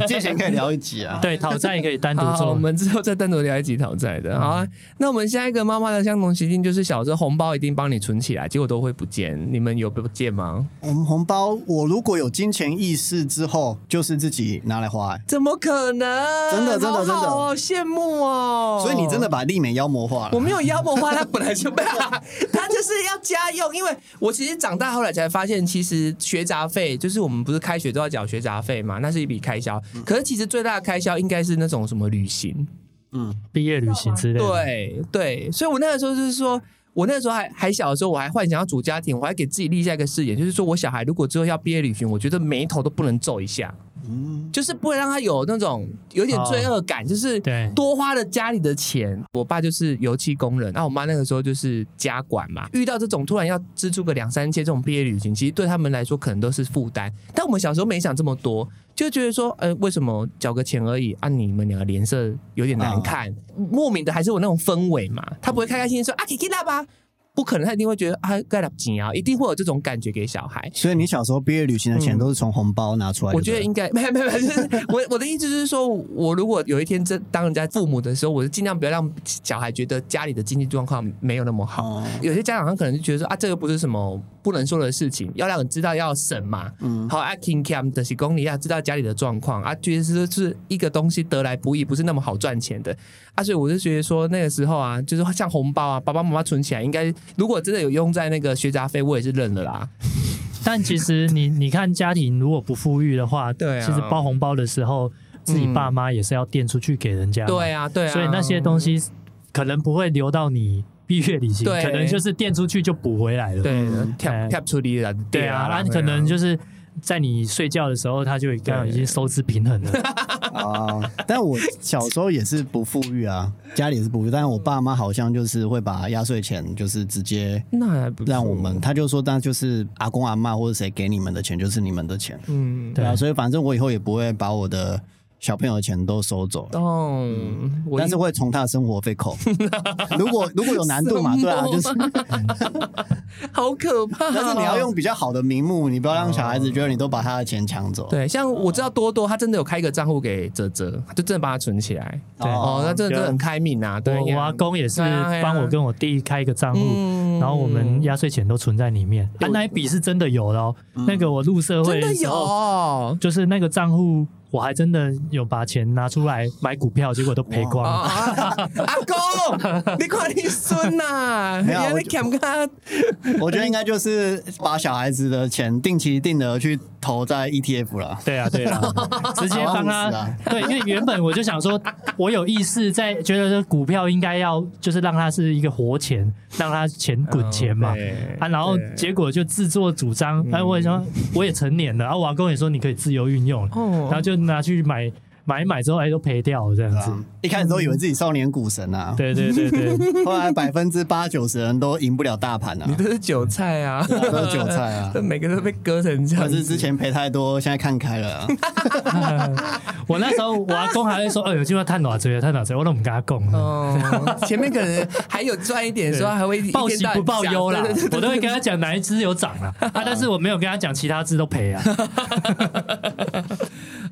借钱可以聊一集啊。对，讨债也可以单独做，我。们之后再单独聊一集讨债的。好啊，那我们下一个妈妈的相同习性就是小时候红包一定帮你存起来，结果都会不见。你们有不见吗？我们红包，我如果有金钱意识之后，就是自己拿来花、欸怎么可能？真的真的真的好羡慕哦。所以你真的把丽美妖魔化了。我没有妖魔化，他本来就被他就是要家用，因为我其实长大后来才发现，其实学杂费就是我们不是开学都要缴学杂费嘛，那是一笔开销。可是其实最大的开销应该是那种什么旅行，嗯，毕业旅行之类的。对对，所以我那个时候就是说。我那个时候还还小的时候，我还幻想要组家庭，我还给自己立下一个誓言，就是说我小孩如果之后要毕业旅行，我觉得眉头都不能皱一下。嗯，就是不会让他有那种有点罪恶感，就是对多花了家里的钱。我爸就是油漆工人，那我妈那个时候就是家管嘛。遇到这种突然要支出个两三千这种毕业旅行，其实对他们来说可能都是负担。但我们小时候没想这么多，就觉得说，呃，为什么交个钱而已啊？你们两个脸色有点难看，莫名的还是有那种氛围嘛。他不会开开心心说啊，可以那吧。不可能，他一定会觉得啊，盖了紧啊，一定会有这种感觉给小孩。所以你小时候毕业旅行的钱都是从红包拿出来的？我觉得应该 没有没有，就是我我的意思就是说，我如果有一天真当人家父母的时候，我就尽量不要让小孩觉得家里的经济状况没有那么好。哦有些家长他可能就觉得说啊，这个不是什么不能说的事情，要让你知道要省嘛。嗯好啊，king cam 的是公你要知道家里的状况啊，觉得是是一个东西得来不易，不是那么好赚钱的啊，所以我就觉得说那个时候啊，就是像红包啊，爸爸妈妈存起来，应该如果真的有用在那个学杂费，我也是认了啦。但其实你你看家庭如果不富裕的话，对啊其实包红包的时候，自己爸妈也是要垫出去给人家嘛。对啊，对啊，所以那些东西可能不会留到你毕业旅行，可能就是垫出去就补回来了。对哎。跳跳出力了，对啊，那可能就是在你睡觉的时候，他就刚好已经收支平衡了。啊，但我小时候也是不富裕啊，家里也是不富裕，但是我爸妈好像就是会把压岁钱就是直接那还不让我们，他就说那就是阿公阿妈或者谁给你们的钱就是你们的钱，嗯。对啊，所以反正我以后也不会把我的小朋友的钱都收走了。但是会从他的生活费扣。如果如果有难度嘛，对啊，就是，好可怕哦。但是你要用比较好的名目，你不要让小孩子觉得你都把他的钱抢走。对，像我知道多多，他真的有开一个账户给哲哲，就真的帮他存起来。对哦，那真的真的很开明啊。对，我我阿公也是帮我跟我弟开一个账户，嗯然后我们压岁钱都存在里面。啊，那一笔是真的有的哦。那个我入社会真的时候，有。就是那个账户，我还真的有把钱拿出来买股票，结果都赔光啊了。啊！阿公，你看你孙呐，没有我原来看他我觉得应该就是把小孩子的钱定期定额去投在 ETF 了。对啊，对啊，直接帮他啊对，因为原本我就想说，我有意识在觉得这股票应该要就是让它是一个活钱，让它钱滚钱嘛。对啊，然后对结果就自作主张，哎、我也说我也成年了，然后我阿公也说你可以自由运用然后就拿去买买一买之后，哎，都赔掉了这样子。啊一开始都以为自己少年股神啊，对对对对，后来百分之八九十人都赢不了大盘啊你，都是韭菜啊，都是韭菜啊。每个都被割成这样子。可是之前赔太多，现在看开了啊。我那时候我阿公还会说，哦，有机会探哪追，探哪追，我都不跟他讲。哦，前面可能还有赚一点的时候，还会一报喜不报忧啦对对，对我都会跟他讲哪一只有涨啦，啊，但是我没有跟他讲其他只都赔啊。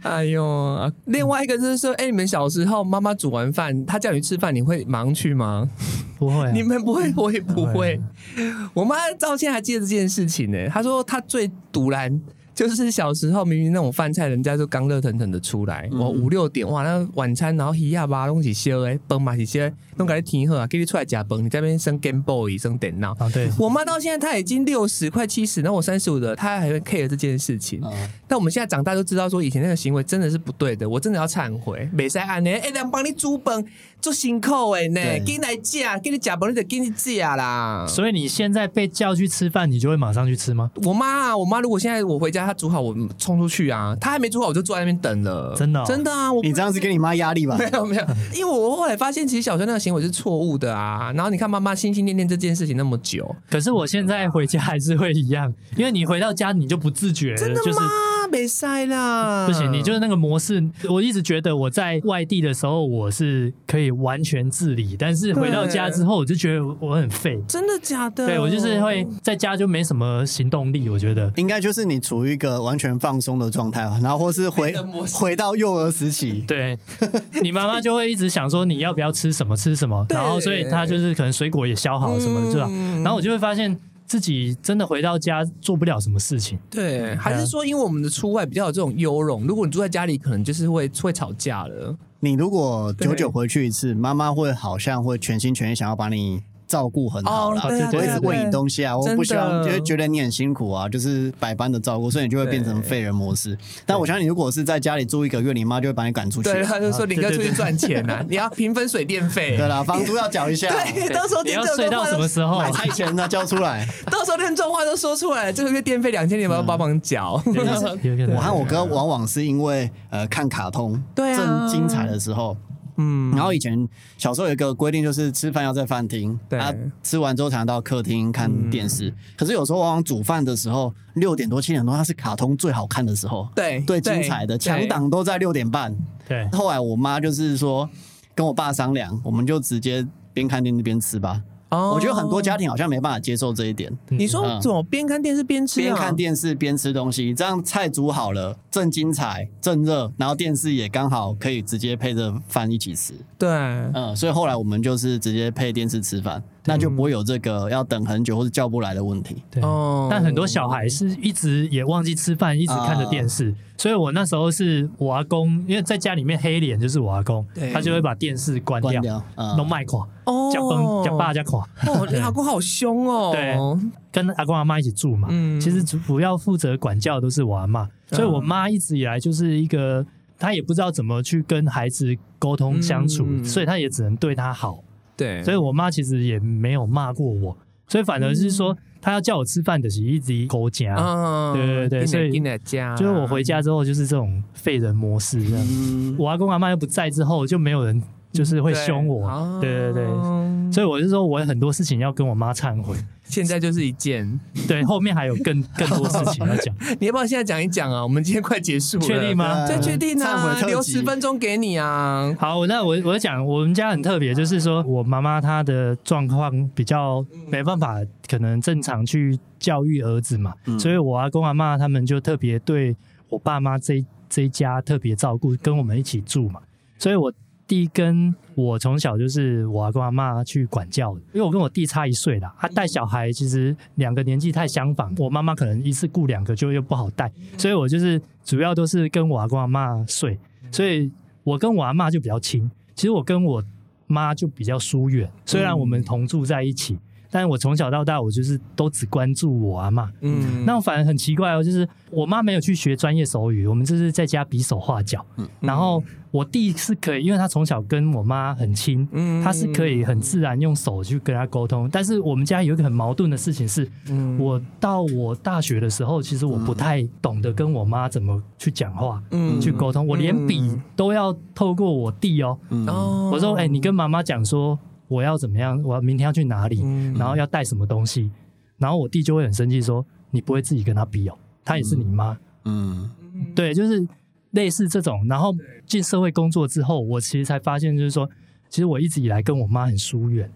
哎呦，啊另外一个就是说，哎，你们小时候妈妈煮完饭，她叫你吃饭，你会忙去吗？不会啊，你们不会，我也不会。我妈到现在还记得这件事情呢。她说她最堵然。就是小时候明明那种饭菜，人家就刚热腾腾的出来，我五六点哇，那晚餐然后鱼啊吧东西烧诶，饭嘛是烧，弄给你填好啊，给你出来夹饭，你在那边生 Game Boy 生电脑。啊，对，我妈到现在她已经六十快七十，然后我三十五的，她还会 care 这件事情。嗯但我们现在长大都知道说以前那个行为真的是不对的，我真的要忏悔。没使按呢，哎，人帮你煮饭做辛苦诶呢，对给你来夹，给你假不你得给你夹啦。所以你现在被叫去吃饭，你就会马上去吃吗？我妈啊，我妈如果现在我回家，她煮好，我冲出去啊，她还没煮好，我就坐在那边等了。真的哦真的啊，我你这样子给你妈压力吧？没有没有，因为我后来发现，其实小时候那个行为是错误的啊。然后你看妈妈心心念念这件事情那么久，可是我现在回家还是会一样，因为你回到家你就不自觉了，就是啊，没塞啦，不行，你就是那个模式。我一直觉得我在外地的时候我是可以完全自理，但是回到家之后我就觉得我很废。真的假的？对我就是会在家就没什么行动力，我觉得。应该就是你处于一个完全放松的状态吧，然后或是回回到幼儿时期。对，你妈妈就会一直想说你要不要吃什么吃什么，然后所以她就是可能水果也削好什么的，是吧？嗯然后我就会发现自己真的回到家做不了什么事情。对，还是说因为我们的出外比较有这种优容，如果你住在家里，可能就是会会吵架了。你如果久久回去一次，妈妈会好像会全心全意想要把你照顾很好啦，哦对啊我一直对喂你东西啊，我不希望真的就是觉得你很辛苦啊，就是百般的照顾，所以你就会变成对废人模式。但我相信，如果是在家里住一个月，你妈就会把你赶出去。对，他就说啊林哥出去赚钱呐，你要平分水电费。对啦，房租要缴一下，对，到时候你要睡到什么时候？买菜钱呢交出来。到时候连这种话都说出来，这个月电费两千，你们要帮忙缴。我和我哥往往是因为呃看卡通，对啊正精彩的时候。嗯，然后以前小时候有一个规定，就是吃饭要在饭厅，对啊，吃完之后才能到客厅看电视。可是有时候往往煮饭的时候，六点多七点多，它是卡通最好看的时候，对最精彩的，对强档都在六点半。对，后来我妈就是说跟我爸商量，我们就直接边看电视边吃吧。哦。我觉得很多家庭好像没办法接受这一点，你说嗯。怎么边看电视边吃啊？边看电视边吃东西，这样菜煮好了，正精彩正热，然后电视也刚好可以直接配着饭一起吃。对，嗯，所以后来我们就是直接配电视吃饭，那就不会有这个要等很久或者叫不来的问题。对。哦但很多小孩是一直也忘记吃饭，一直看着电视，所以我那时候是我阿公，因为在家里面黑脸就是我阿公，他就会把电视关掉，关掉，嗯弄麦垮，哦加崩加爸加垮，哦，你阿公好凶哦。对跟阿公阿妈一起住嘛。嗯其实主主要负责管教的都是我阿妈，所以我妈一直以来就是一个，她也不知道怎么去跟孩子沟通相处，嗯所以她也只能对他好。对，所以我妈其实也没有骂过我，所以反而是说她要叫我吃饭的是一直勾夹。嗯对对对所以进来家，就是我回家之后就是这种废人模式这样，嗯，我阿公阿妈又不在之后，就没有人就是会凶我，哦。对对对，所以我就说我有很多事情要跟我妈忏悔，现在就是一件，对，后面还有更更多事情要讲，你要不要现在讲一讲啊？我们今天快结束了，确定吗？这确定忏啊留十分钟给你啊。好，那我我讲，我们家很特别，就是说我妈妈她的状况比较没办法，可能正常去教育儿子嘛，嗯。所以我阿公阿妈他们就特别对我爸妈这这一家特别照顾，跟我们一起住嘛，所以我弟跟我从小就是我阿公阿妈去管教的，因为我跟我弟差一岁啦，他带小孩其实两个年纪太相仿，我妈妈可能一次雇两个就又不好带，所以我就是主要都是跟我阿公阿妈睡，所以我跟我阿妈就比较亲，其实我跟我妈就比较疏远，虽然我们同住在一起。但是我从小到大，我就是都只关注我阿妈。嗯，那我反而很奇怪哦，就是我妈没有去学专业手语，我们就是在家比手画脚。嗯然后我弟是可以，因为他从小跟我妈很亲，嗯他是可以很自然用手去跟他沟通。但是我们家有一个很矛盾的事情是，嗯我到我大学的时候，其实我不太懂得跟我妈怎么去讲话、嗯去沟通，我连笔都要透过我弟哦。嗯哦我说：“哎、你跟妈妈讲说我要怎么样，我要明天要去哪里，嗯然后要带什么东西。”然后我弟就会很生气说：“你不会自己跟他比哦，他也是你妈。嗯对，就是类似这种。然后进社会工作之后，我其实才发现，就是说，其实我一直以来跟我妈很疏远。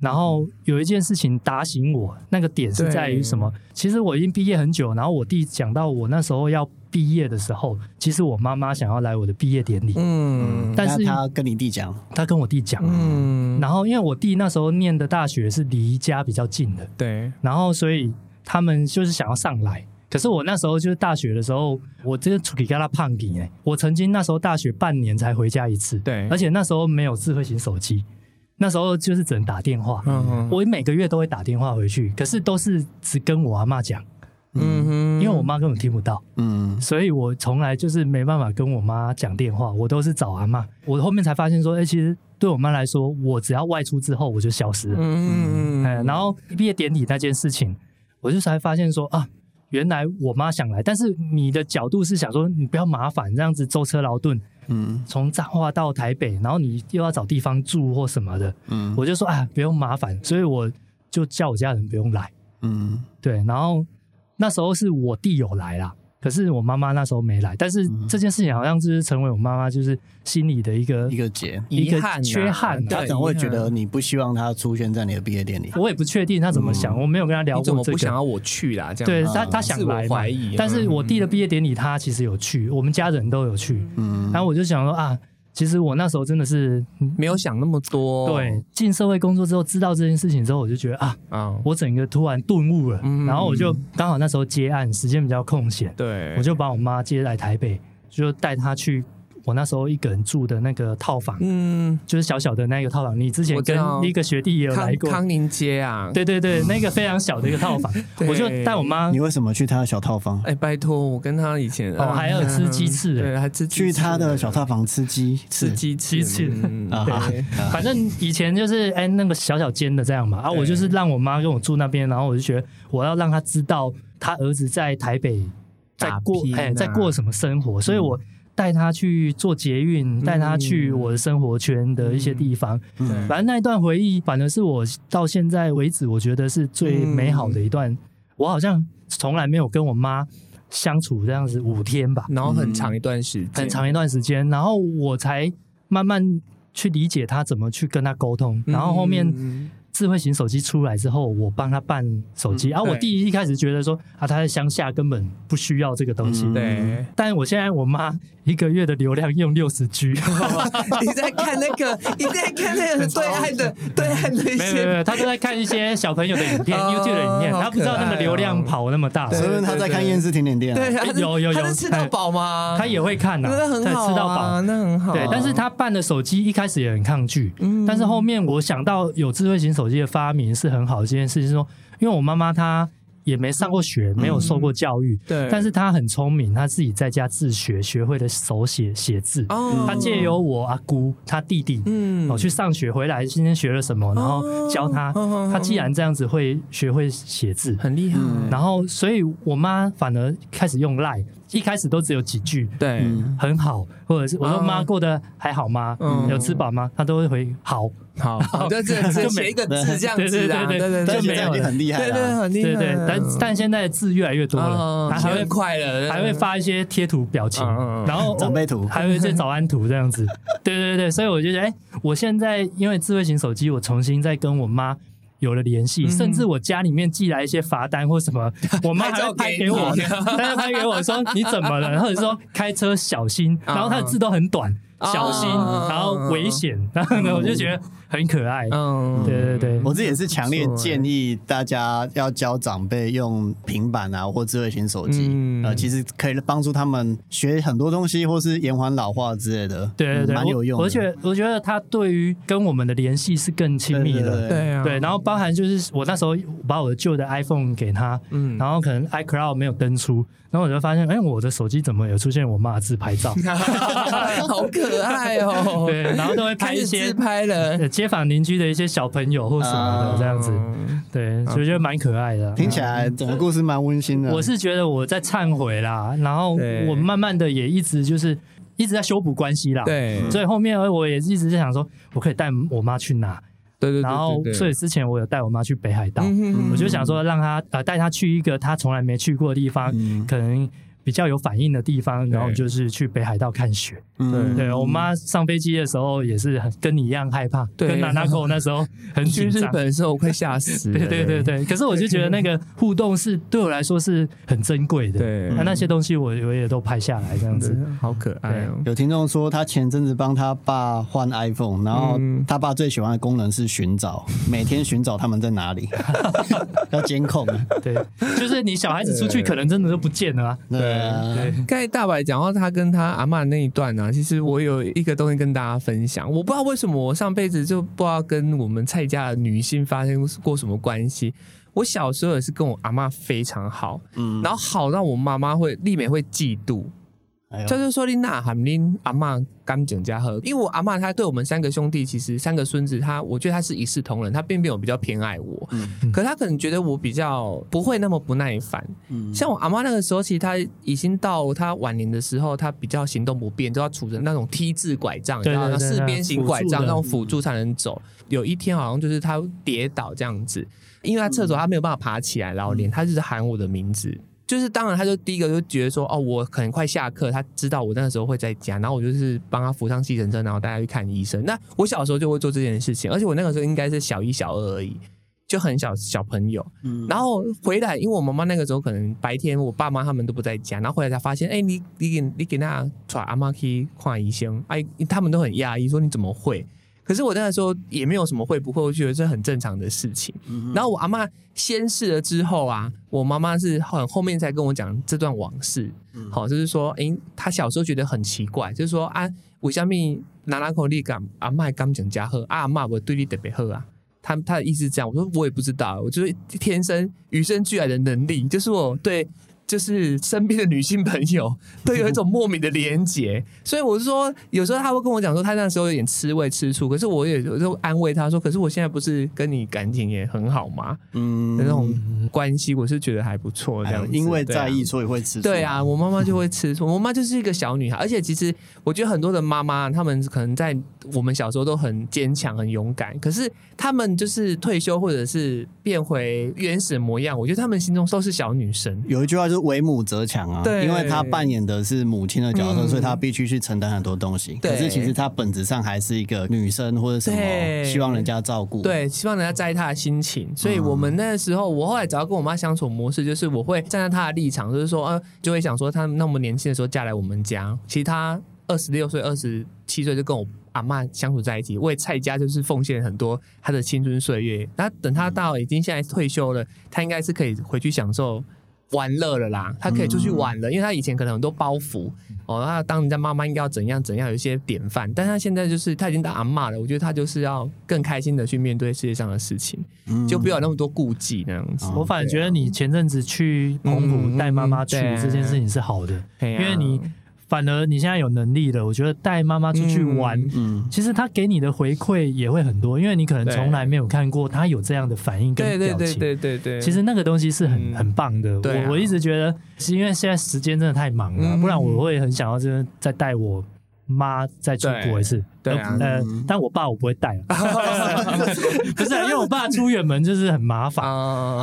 然后有一件事情打醒我，那个点是在于什么？其实我已经毕业很久，然后我弟讲到我那时候要毕业的时候，其实我妈妈想要来我的毕业典礼，嗯但是她跟你弟讲，她跟我弟讲，嗯，然后因为我弟那时候念的大学是离家比较近的，对，然后所以他们就是想要上来。可是我那时候就是大学的时候，我真的出去跟他胖底哎！我曾经那时候大学半年才回家一次，对。而且那时候没有智慧型手机，那时候就是只能打电话。嗯。我每个月都会打电话回去，可是都是只跟我阿妈讲，嗯哼。因为我妈根本听不到，嗯。所以我从来就是没办法跟我妈讲电话，我都是找阿妈。我后面才发现说，哎、其实对我妈来说，我只要外出之后我就消失了。嗯。嗯，然后毕业典礼那件事情，我就才发现说啊，原来我妈想来，但是你的角度是想说你不要麻烦，这样子舟车劳顿，嗯。从彰化到台北，然后你又要找地方住或什么的，嗯。我就说啊，不用麻烦，所以我就叫我家人不用来。嗯。对，然后那时候是我弟有来啦。可是我妈妈那时候没来，但是这件事情好像就是成为我妈妈就是心里的一个一个结，一个遗憾啊缺憾对他可能会觉得你不希望他出现在你的毕业典礼。我也不确定他怎么想，我没有跟他聊你怎么过这个。不想要我去啦？这样对子他他想来怀疑，但是嗯我弟的毕业典礼他其实有去，我们家人都有去。嗯然后我就想说啊，其实我那时候真的是没有想那么多，对进社会工作之后知道这件事情之后，我就觉得啊，啊，我整个突然顿悟了。嗯。然后我就刚好那时候接案，时间比较空闲，对，我就把我妈接来台北，就带她去我那时候一个人住的那个套房，嗯，就是小小的那个套房。你之前跟一个学弟也有来过，康康宁街啊，对对对，那个非常小的一个套房，我就带我妈你为什么去他的小套房？哎，拜托，我跟他以前哦还有吃鸡翅哎对，还吃去他的小套房吃鸡，吃鸡鸡翅嗯 啊对反正以前就是哎那个小小间的这样嘛，啊，我就是让我妈跟我住那边，然后我就觉得我要让她知道她儿子在台北在打过哎在过什么生活，所以我带他去做捷运，带他去我的生活圈的一些地方。嗯。反正那一段回忆，反而是我到现在为止，我觉得是最美好的一段。我好像从来没有跟我妈相处这样子五天吧，然后很长一段时间，很长一段时间，然后我才慢慢去理解她怎么去跟她沟通，然后后面。嗯智慧型手机出来之后，我帮他办手机。嗯然后、我对弟一开始觉得说啊，他在乡下根本不需要这个东西。嗯对，但我现在我妈一个月的流量用六十 G，你在看那个，你在看那个对岸的 对岸的一些，没有没有，他都在看一些小朋友的影片、哦 YouTube 的影片，好他不知道那个流量跑那么大，所以他在看厌世甜点店啊。对，他有有有他吃到饱吗？他也会看呐、那很好啊，吃到饱。那很好。对，但是他办的手机一开始也很抗拒，嗯但是后面我想到有智慧型手机的发明是很好的这件事，是说，因为我妈妈她也没上过学，没有受过教育，对，但是她很聪明，她自己在家自学，学会了手写写字。哦。她借由我阿姑、她弟弟，嗯。哦去上学回来，今天学了什么，然后教她。哦她既然这样子会学会写字，很厉害，然后所以我妈反而开始用赖，一开始都只有几句。对，嗯很好，或者是我说哦妈过得还好吗？嗯有吃饱吗？她都会回好。好，就这这就写一个字这样对对子啊，对对对但就没有很厉害对对，了。很厉害，对对，但但现在的字越来越多了，还会快了，还会发一些贴图表情然后长辈图还有一些早安图这样子。对对对，所以我就觉得，哎，我现在因为智慧型手机，我重新再跟我妈。有了联系，嗯。甚至我家里面寄来一些罚单或什么，我妈还要拍给我，她会拍给我说你怎么了，或者说开车小心，啊然后她的字都很短，啊小心，然后危险，然后呢，我就觉得很可爱。嗯，对对对，我自己也是强烈建议大家要教长辈用平板啊或智慧型手机，嗯呃，其实可以帮助他们学很多东西，或是延缓老化之类的，对对对，嗯蛮有用的。我而且我觉得他对于跟我们的联系是更亲密的。对对对啊，对，然后包含就是我那时候把我的旧的 iPhone 给他，嗯然后可能 iCloud 没有登出，然后我就发现，哎，我的手机怎么有出现我妈的自拍照？好可爱哦，对，然后都会拍一些自拍街坊邻居的一些小朋友或什么的这样子，嗯对，所以觉得蛮可爱的。听起来整个故事蛮温馨的。我是觉得我在忏悔啦，然后我慢慢的也一直就是一直在修补关系啦。，对。所以后面我也一直在想说，我可以带我妈去哪？对对，然后，所以以之前我有带我妈去北海道，嗯。我就想说让她呃带她去一个她从来没去过的地方，嗯。可能比较有反应的地方，然后就是去北海道看雪。嗯对我妈上飞机的时候也是很跟你一样害怕，对跟娜娜口那时候很去日紧张。本的时候我快吓死，对对对对，可是我就觉得那个互动是对我来说是很珍贵的，对那那些东西我我也都拍下来这样子。好可爱哦。有听众说，他前阵子帮他爸换 iPhone，然后嗯他爸最喜欢的功能是寻找，每天寻找他们在哪里，要监控。对，就是你小孩子出去可能真的都不见了啊。对啊，对，刚才大白讲到他跟他阿妈那一段呢、啊，其实我有一个东西跟大家分享。我不知道为什么我上辈子就不知道跟我们蔡家的女性发生过什么关系。我小时候也是跟我阿妈非常好，嗯，然后好到我妈妈会丽美会嫉妒，哎呦就是说你哪喊恁阿嬷干整家喝，因为我阿嬷她对我们三个兄弟，其实三个孙子，她我觉得她是一视同仁，她并没有比较偏爱我，嗯可她可能觉得我比较不会那么不耐烦。嗯像我阿妈那个时候，其实她已经到她晚年的时候，她比较行动不便，都要杵着那种 T 字拐杖，对然后四边形拐杖那种辅助才能走。有一天好像就是她跌倒这样子，因为她厕所她没有办法爬起来老脸，她就是喊我的名字。就是当然，他就第一个就觉得说，哦，我可能快下课，他知道我那个时候会在家，然后我就是帮他扶上计程车，然后带他去看医生。那我小时候就会做这件事情，而且我那个时候应该是小一、小二而已，就很小小朋友。嗯然后回来，因为我妈妈那个时候可能白天我爸妈他们都不在家，然后回来才发现，哎、你你给你给那带阿妈去看医生，哎，他们都很讶异，说你怎么会？可是我那个时候也没有什么会不会，我觉得这很正常的事情。然后我阿妈先试了之后啊，我妈妈是很后面才跟我讲这段往事。好，就是说，诶，她小时候觉得很奇怪，就是说啊，为什么拿拿口力感阿妈刚讲加贺，阿妈我对你特别好啊。他他的意思是这样，我说我也不知道，我就是天生与生俱来的能力，就是我对。就是身边的女性朋友 都有一种莫名的连结，所以我是说，有时候他会跟我讲说，他那时候有点吃味吃醋，可是我也就安慰他说，可是我现在不是跟你感情也很好吗？嗯，那种关系我是觉得还不错，这样，因为在意所以会吃醋。对啊，我妈妈就会吃醋，我妈就是一个小女孩，而且其实我觉得很多的妈妈，她们可能在我们小时候都很坚强、很勇敢，可是她们就是退休或者是变回原始模样，我觉得她们心中都是小女生。有一句话就。为母则强啊，对，因为他扮演的是母亲的角色，所以他必须去承担很多东西。可是其实他本质上还是一个女生或者什么，希望人家照顾，对，希望人家在意他的心情。所以我们那时候，我后来只要跟我妈相处模式，就是我会站在她的立场，就是说，呃，就会想说，她那么年轻的时候嫁来我们家，其实她二十六岁、二十七岁就跟我阿妈相处在一起，为蔡家就是奉献很多她的青春岁月。那等她到已经现在退休了，她应该是可以回去享受。玩乐了啦，他可以出去玩了，因为他以前可能很多包袱哦，他当人家妈妈应该要怎样怎样，有一些典范，但他现在就是他已经当阿妈了，我觉得他就是要更开心的去面对世界上的事情，就不要那么多顾忌那样子。我反而觉得你前阵子去澎湖带妈妈去这件事情是好的，因为你。反而你现在有能力了，我觉得带妈妈出去玩，嗯，其实他给你的回馈也会很多，因为你可能从来没有看过他有这样的反应跟表情，对对对对其实那个东西是很很棒的。我我一直觉得，是因为现在时间真的太忙了，不然我会很想要真的再带我妈再出国一次。对啊，呃，但我爸我不会带，不是因为我爸出远门就是很麻烦，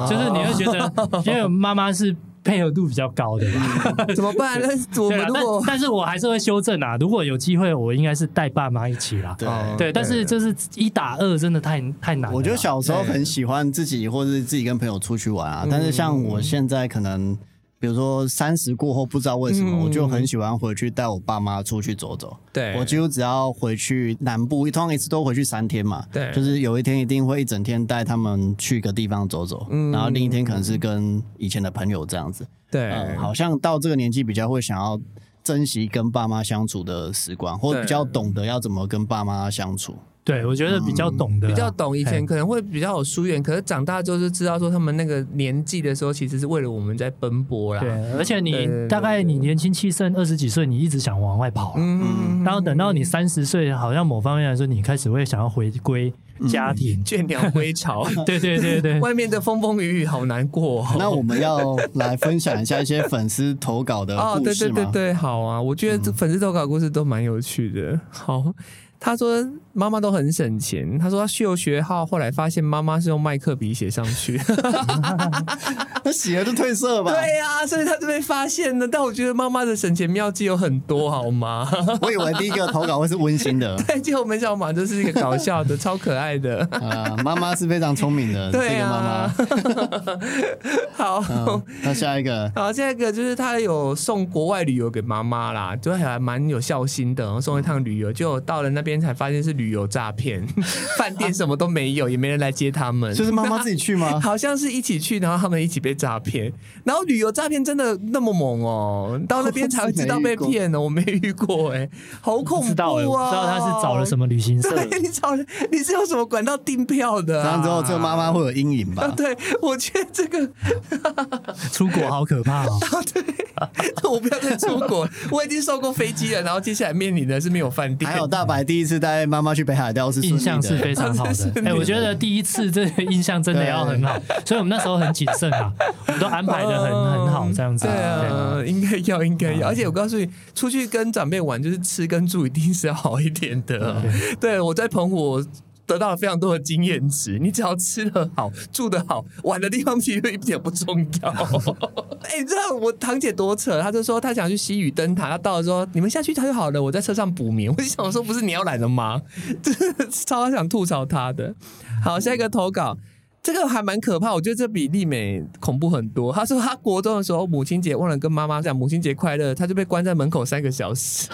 就是你会觉得，因为妈妈是。配合度比较高的吧？怎么办？那我们如果，但是我还是会修正啊。如果有机会，我应该是带爸妈一起啦。对对，但是就是一打二真的太太难。我觉得小时候很喜欢自己或者自己跟朋友出去玩啊，但是像我现在可能。比如说三十过后，不知道为什么，我就很喜欢回去带我爸妈出去走走。对，我几乎只要回去南部，通常一次都回去三天嘛。对，就是有一天一定会一整天带他们去一个地方走走，然后另一天可能是跟以前的朋友这样子。对，好像到这个年纪比较会想要珍惜跟爸妈相处的时光，或者比较懂得要怎么跟爸妈相处。对，我觉得比较懂的，比较懂。以前可能会比较有疏远，可是长大就是知道说，他们那个年纪的时候，其实是为了我们在奔波啦。对，而且你大概你年轻气盛，二十几岁，你一直想往外跑，嗯，然后等到你三十岁，好像某方面来说，你开始会想要回归家庭，倦鸟归巢。对对对对，外面的风风雨雨好难过。那我们要来分享一下一些粉丝投稿的故事哦？对对对对，好啊，我觉得这粉丝投稿故事都蛮有趣的。好。他说妈妈都很省钱。他说他秀学号，后来发现妈妈是用麦克笔写上去，他写了就褪色吧？对呀，所以他就被发现了。但我觉得妈妈的省钱妙计有很多，好吗？我以为第一个投稿会是温馨的，对，结果没想到就是一个搞笑的，超可爱的。啊，妈妈是非常聪明的，对啊。好，那下一个，好，下一个就是他有送国外旅游给妈妈啦，就还蛮有孝心的，然后送一趟旅游，就到了那边。才发现是旅游诈骗，饭店什么都没有，也没人来接他们。就是妈妈自己去吗？好像是一起去，然后他们一起被诈骗。然后旅游诈骗真的那么猛哦？到那边才会知道被骗 了。我没遇过哎，好恐怖啊！知道他是找了什么旅行社？你找你是用什么管道订票的？然后之后，这个妈妈会有阴影吧？对，我觉得这个出国好可怕哦。对，我不要再出国。我已经受过飞机了，然后接下来面临的是没有饭店。还有大白第一。次带妈妈去北海道是印象是非常好 的，哎，我觉得第一次这个印象真的要很好，所以我们那时候很谨慎啊，我们都安排的很很好这样子。对啊，应该要应该要，而且我告诉你，出去跟长辈玩，就是吃跟住一定是要好一点的。对我在澎湖。得到了非常多的经验值，你只要吃得好、住得好、玩的地方其实一点不重要。哎，你知道我堂姐多扯，她就说她想去西屿灯塔，她到了说你们下去她就好了，我在车上补眠。我就想说，不是你要来的吗？超想吐槽她的。好，下一个投稿，这个还蛮可怕，我觉得这比丽美恐怖很多。她说她国中的时候母亲节忘了跟妈妈讲母亲节快乐，她就被关在门口三个小时。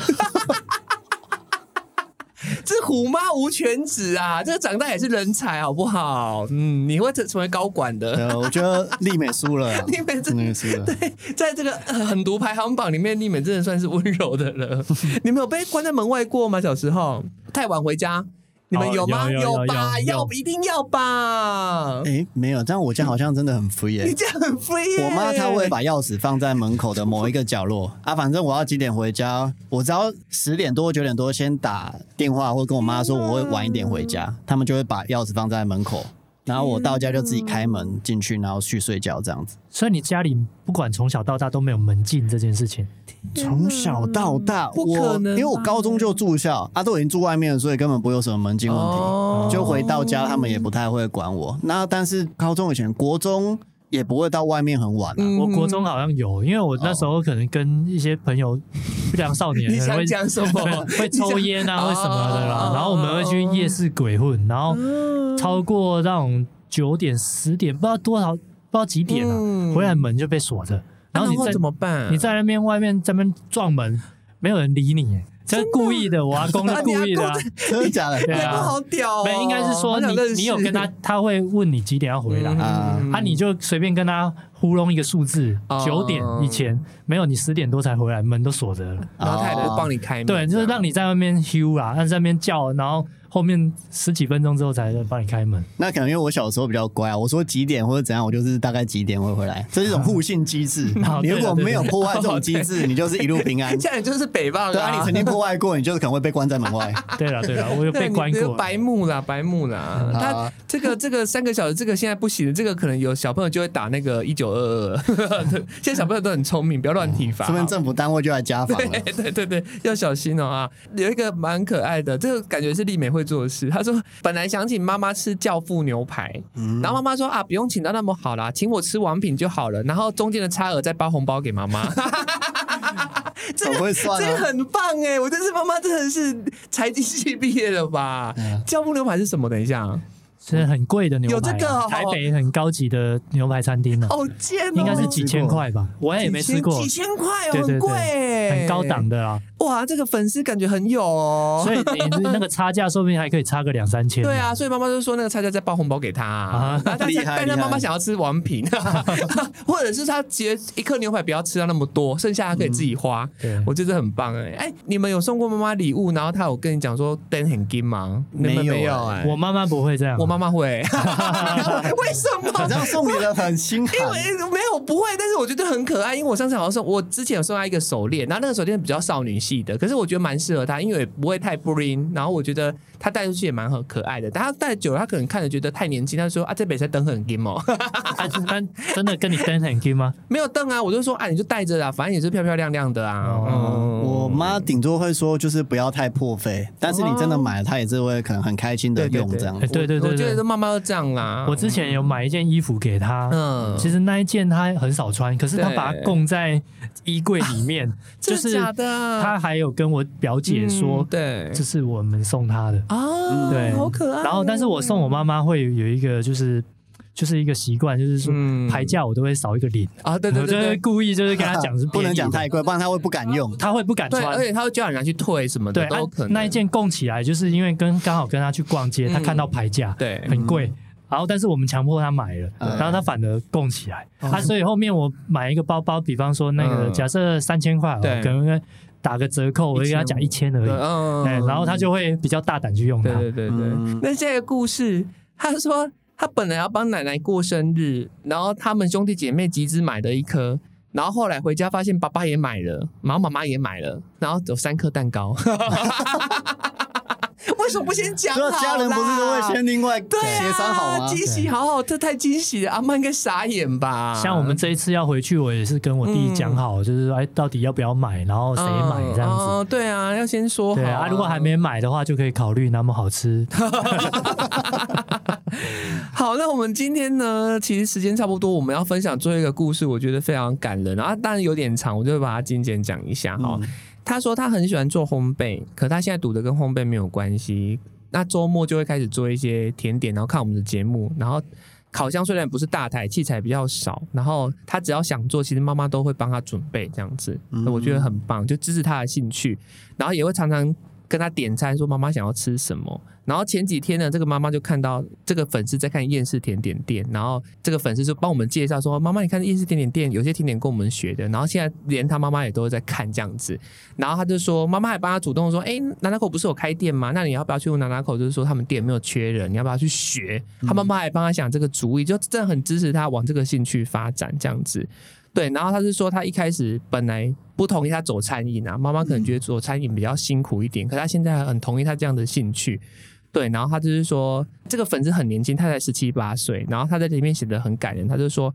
这虎妈无犬子啊，这个长大也是人才，好不好？嗯，你会成成为高管的。呃，我觉得丽美输了啊，丽美真丽美输了。对，在这个呃狠毒排行榜里面，丽美真的算是温柔的了。你们有被关在门外过吗？小时候太晚回家，你们哦有吗？有吧？要一定要吧？哎，没有，但我家好像真的很 free 哎。你家很 free 耶我妈她会把钥匙放在门口的某一个角落啊，反正我要几点回家，我只要十点多九点多先打电话或跟我妈说我会晚一点回家，他们就会把钥匙放在门口，然后我到家就自己开门进去，然后去睡觉这样子。所以你家里不管从小到大都没有门禁这件事情。从小到大，不可能我因为我高中就住校啊，都已经住外面了，所以根本不会有什么门禁问题。哦就回到家，他们也不太会管我。那但是高中以前，国中也不会到外面很晚我国中好像有，因为我那时候可能跟一些朋友不良少年 你会讲什么？会 抽烟啊，会什么的哦啦。然后我们会去夜市鬼混，然后超过那种九点、十点，不知道多少，不知道几点了啊，回来门就被锁着。然后你在怎么办？你在那边外面在那边撞门，没有人理你，这是故意的。我阿公是故意的啊，真的假的？对啊好屌哦！没应该是说你你有跟他，他会问你几点要回来嗯啊啊，你就随便跟他糊弄一个数字哦，九点以前没有，你十点多才回来，门都锁着了。然后他也不帮你开门，对，就是让你在外面咻啦，在那边叫，然后后面十几分钟之后才帮你开门。那可能因为我小时候比较乖啊，我说几点或者怎样，我就是大概几点会回来，这是一种互信机制 哦。你如果没有破坏这种机制，你就是一路平安。这样你就是北棒对啊，你曾经破坏过，你就是可能会被关在门外。对了对了，我有被关过。白目啦，白目啦。他啊这个这个三个小时，这个现在不行，这个可能有小朋友就会打那个一九二二。现在小朋友都很聪明，不要乱体罚。这边政府单位就来家访了。对对对对，要小心哦啊！有一个蛮可爱的，这个感觉是丽美会做的事。她说本来想请妈妈吃教父牛排，嗯然后妈妈说啊，不用请到那么好啦，请我吃王品就好了。然后中间的差额再包红包给妈妈。这很个会算啊这个很棒哎！我真是妈妈真的是财经系毕业的吧？嗯教父牛排是什么？等一下，是很贵的牛排啊，有这个哦台北很高级的牛排餐厅呢，好贱哦！应该是几千块吧，我也没吃过。几，千块哦，对对很贵。很高档的啊，哇！这个粉丝感觉很有哦，所以你那个差价说不定还可以差个两三千。对，啊，所以妈妈就说那个差价再包红包给他、啊。厉害但是妈妈想要吃王品，或者是他觉得一颗牛排不要吃到那么多，剩下他可以自己花。对。我觉得很棒哎、哎，你们有送过妈妈礼物，然后她有跟你讲说灯很金吗？没有没有哎、我妈妈不会这样，我妈妈会，为什么？好像送礼的很心寒因。为没有不会，但是我觉得很可爱。因为我上次好像送，我之前有送她一个手链，然后那个手链比较少女系的，可是我觉得蛮适合她，因为不会太 bling。然后我觉得她戴出去也蛮很可爱的。但她戴久了，她可能看着觉得太年轻，她就说啊，这北才灯很金哦，啊，那真的跟你灯很近吗？没有灯啊，我就说啊，你就戴着啊，反正也是漂漂亮亮的啊。哦嗯我妈顶多会说，就是不要太破费，但是你真的买了，她也是会可能很开心的用这样子。对对对对我觉得，妈妈都这样啦。我之前有买一件衣服给她，嗯其实那一件她很少穿，可是她把它供在衣柜里面，就是假的啊她还有跟我表姐说嗯，对这是我们送她的，啊，对，好可爱哦。然后，但是我送我妈妈会有一个就是就是一个习惯，就是说嗯。牌价我都会少一个零，啊，对对我就会对。对。故意就是跟他讲是不能讲太贵，不然他会不敢用。的，。她会不敢对，穿而。且他会叫人家去退什么的，对，啊都可能。那一件供起来，就是因为跟刚好跟他去逛街，她嗯看到牌价对。很贵，然后但是我们强迫他买了，嗯。然后他反而供起来，啊，所以后面我买一个包包，比方说那个嗯。假设三千块对。可能打个折扣，我就跟他讲一千而，已，嗯哎，然后他就会比较大胆去用它。对对对对。嗯。那这个故事，他说他本来要帮奶奶过生日，然后他们兄弟姐妹集资买了一颗。然后后来回家发现爸爸也买了，然后妈妈也买了，然后有三颗蛋糕。为什么不先讲家人不是都会先另外协商好吗？惊喜好好，这太惊喜了，阿曼应该傻眼吧？像我们这一次要回去，我也是跟我弟讲好，就是说，哎，到底要不要买，然后谁买这样子。哦，对啊，要先说好对啊，如果还没买的话，就可以考虑那么好吃。好，那我们今天呢，其实时间差不多，我们要分享最后一个故事，我觉得非常感人啊，当然有点长，我就会把它精简讲一下哈。嗯他说他很喜欢做烘焙，可他现在读的跟烘焙没有关系。那周末就会开始做一些甜点，然后看我们的节目，然后烤箱虽然不是大台，器材比较少，然后他只要想做，其实妈妈都会帮他准备这样子，嗯我觉得很棒，就支持他的兴趣，然后也会常常跟他点餐，说妈妈想要吃什么。然后前几天呢，这个妈妈就看到这个粉丝在看厌世甜点店，然后这个粉丝就帮我们介绍说：“妈妈，你看厌世甜点店有些甜点跟我们学的。”然后现在连他妈妈也都在看这样子。然后他就说：“妈妈还帮他主动说，哎，南南口不是有开店吗？那你要不要去问南南口？就是说他们店没有缺人，你要不要去学？”他妈妈还帮他想这个主意，就真的很支持他往这个兴趣发展这样子。对，然后他是说他一开始本来不同意他走餐饮啊，妈妈可能觉得做餐饮比较辛苦一点，可他现在很同意他这样的兴趣。对，然后他就是说，这个粉丝很年轻，他才十七八岁，然后他在里面写的很感人，他就说，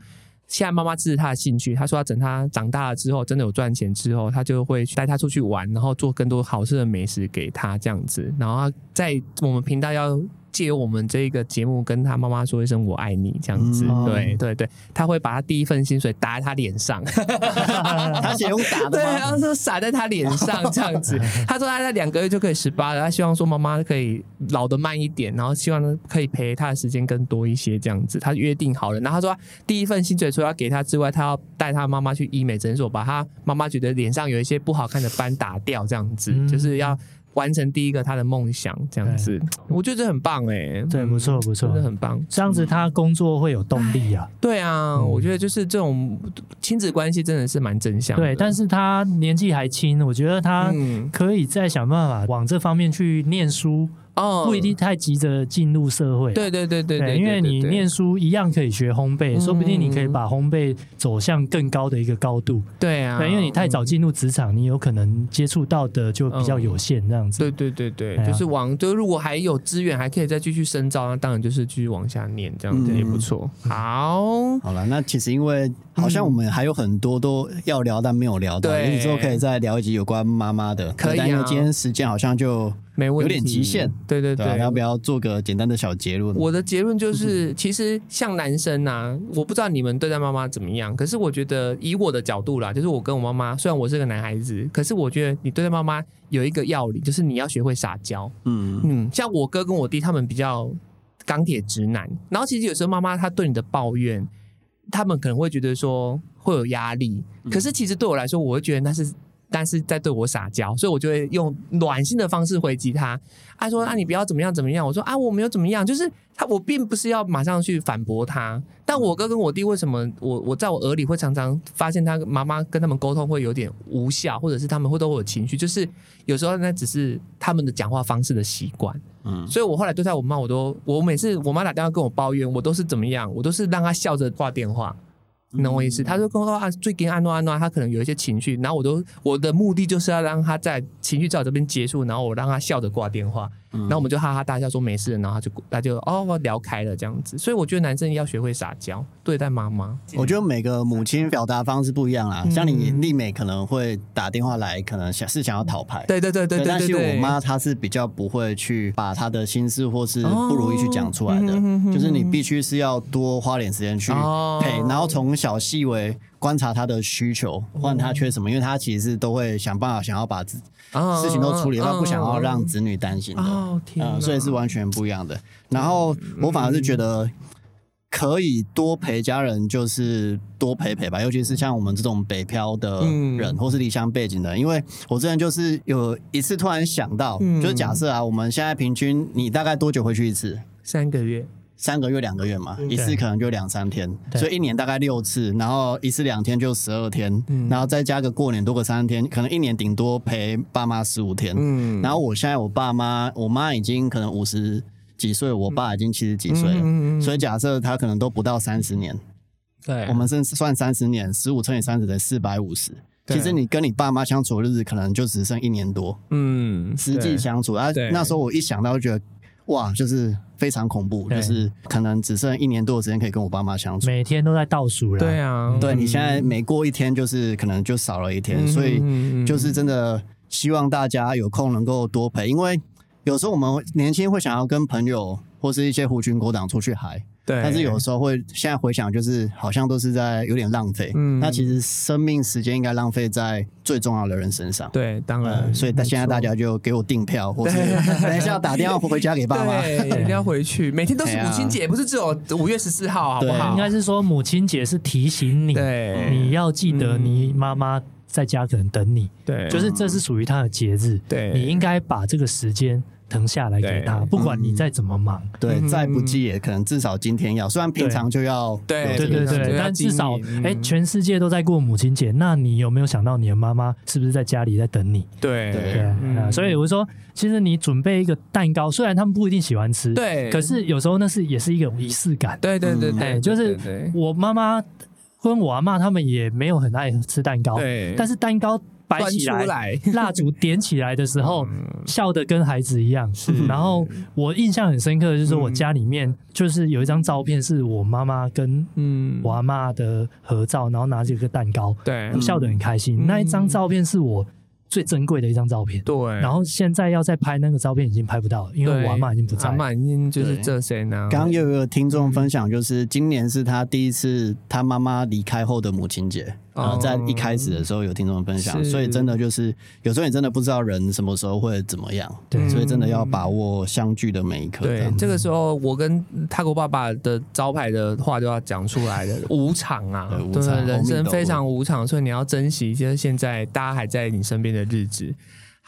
现在妈妈支持他的兴趣，他说要等他长大了之后，真的有赚钱之后，他就会带他出去玩，然后做更多好吃的美食给他这样子，然后在我们频道要。借由我们这个节目跟他妈妈说一声“我爱你”这样子，对对对，他会把他第一份薪水打在他脸上，他写用打的，对，他说撒在他脸上这样子。他说他在两个月就可以十八了，他希望说妈妈可以老的慢一点，然后希望呢可以陪他的时间更多一些这样子。他约定好了，然后他说第一份薪水除了要给他之外，他要带他妈妈去医美诊所，把他妈妈觉得脸上有一些不好看的斑打掉，这样子就是要。完成第一个他的梦想，这样子，我觉得这很棒哎，对，不错不错，真的很棒，这样子他工作会有动力啊。对啊，我觉得就是这种亲子关系真的是蛮正向。对，但是他年纪还轻，我觉得他可以再想办法往这方面去念书。哦，不一定太急着进入社会。对对对对对，因为你念书一样可以学烘焙，说不定你可以把烘焙走向更高的一个高度。对啊，对，因为你太早进入职场，你有可能接触到的就比较有限，这样子。对对对对，就是往就如果还有资源，还可以再继续深造，那当然就是继续往下念，这样子也不错。好，好了，那其实因为好像我们还有很多都要聊，但没有聊到，你之后可以再聊一集有关妈妈的。可以，因为今天时间好像就。没问题，有点极限。对对对，要不要做个简单的小结论？我的结论就是，其实像男生呐，我不知道你们对待妈妈怎么样，可是我觉得以我的角度啦，就是我跟我妈妈，虽然我是个男孩子，可是我觉得你对待妈妈有一个要领，就是你要学会撒娇。嗯嗯，像我哥跟我弟他们比较钢铁直男，然后其实有时候妈妈她对你的抱怨，他们可能会觉得说会有压力，可是其实对我来说，我会觉得那是。但是在对我撒娇，所以我就会用暖心的方式回击他。他说：“啊，你不要怎么样怎么样。”我说：“啊，我没有怎么样，就是他，我并不是要马上去反驳他。但我哥跟我弟为什么我我在我耳里会常常发现他妈妈跟他们沟通会有点无效，或者是他们会都会有情绪，就是有时候那只是他们的讲话方式的习惯。嗯，所以我后来对待我妈，我都我每次我妈打电话跟我抱怨，我都是怎么样，我都是让她笑着挂电话。”你懂我意思？他就跟我说啊，最近安诺安诺，他可能有一些情绪，然后我都我的目的就是要让他在情绪在我这边结束，然后我让他笑着挂电话。然后我们就哈哈大笑说没事，然后他就他就哦聊开了这样子，所以我觉得男生要学会撒娇对待妈妈。我觉得每个母亲表达方式不一样啦，像你丽美可能会打电话来，可能想是想要讨牌，对对对对对。但是我妈她是比较不会去把她的心思或是不如意去讲出来的，就是你必须是要多花点时间去陪，然后从小细微观察她的需求，问她缺什么，因为她其实都会想办法想要把自事情都处理，他不想要让子女担心的，嗯，所以是完全不一样的。然后我反而是觉得可以多陪家人，就是多陪陪吧，尤其是像我们这种北漂的人，或是离乡背景的。因为我之前就是有一次突然想到，就是假设啊，我们现在平均你大概多久回去一次？三个月。三个月、两个月嘛，一次可能就两三天，所以一年大概六次，然后一次两天就十二天，然后再加个过年多个三天，可能一年顶多陪爸妈十五天。嗯，然后我现在我爸妈，我妈已经可能五十几岁，我爸已经七十几岁了，所以假设他可能都不到三十年，对，我们是算三十年，十五乘以三十等于四百五十。其实你跟你爸妈相处的日子可能就只剩一年多，嗯，实际相处。啊，那时候我一想到就觉得。哇，就是非常恐怖，就是可能只剩一年多的时间可以跟我爸妈相处，每天都在倒数了。对啊，对你现在每过一天，就是可能就少了一天，所以就是真的希望大家有空能够多陪，因为有时候我们年轻会想要跟朋友。或是一些狐群狗党出去嗨。对，但是有时候会，现在回想就是好像都是在有点浪费。嗯那其实生命时间应该浪费在最重要的人身上。对，当然，呃，所以现在大家就给我订票，或 是等一下打电话回家给爸妈。对，一定要回去，每天都是 母亲节，不是只有五月十四号，好不好？应该是说母亲节是提醒你，对你要记得嗯你妈妈在家可能等你，对，就是这是属于她的节日，对你应该把这个时间腾下来给他，不管你再怎么忙。对，嗯。再不济也可能至少今天要，虽然平常就要对对对对，但至少哎、全世界都在过母亲节，那你有没有想到你的妈妈是不是在家里在等你？对。对。对啊、嗯所以我说，其实你准备一个蛋糕，虽然他们不一定喜欢吃，，对，可是有时候那是也是一个仪式感。对对对嗯。对，哎，就是我妈妈跟我阿妈他们也没有很爱吃蛋糕，对，但是蛋糕摆起来，来，蜡烛点起来的时候，嗯笑得跟孩子一样。然后我印象很深刻的就是我嗯家里面就是有一张照片，是我妈妈跟嗯我阿妈的合照，然后拿着一个蛋糕，对笑得很开心。嗯那一张照片是我最珍贵的一张照片。对，然后现在要再拍那个照片已经拍不到了，因为我阿妈已经不在了。阿妈已经就是对这谁呢？刚刚又有一个听众分享，就是今年是他第一次他妈妈离开后的母亲节。哦呃，在一开始的时候有听众分享，所以真的就是有时候你真的不知道人什么时候会怎么样，对所以真的要把握相聚的每一刻。这对，样这个时候我跟泰国爸爸的招牌的话就要讲出来了，无常啊对，无，常人生非常无常，所以你要珍惜，就是现在大家还在你身边的日子。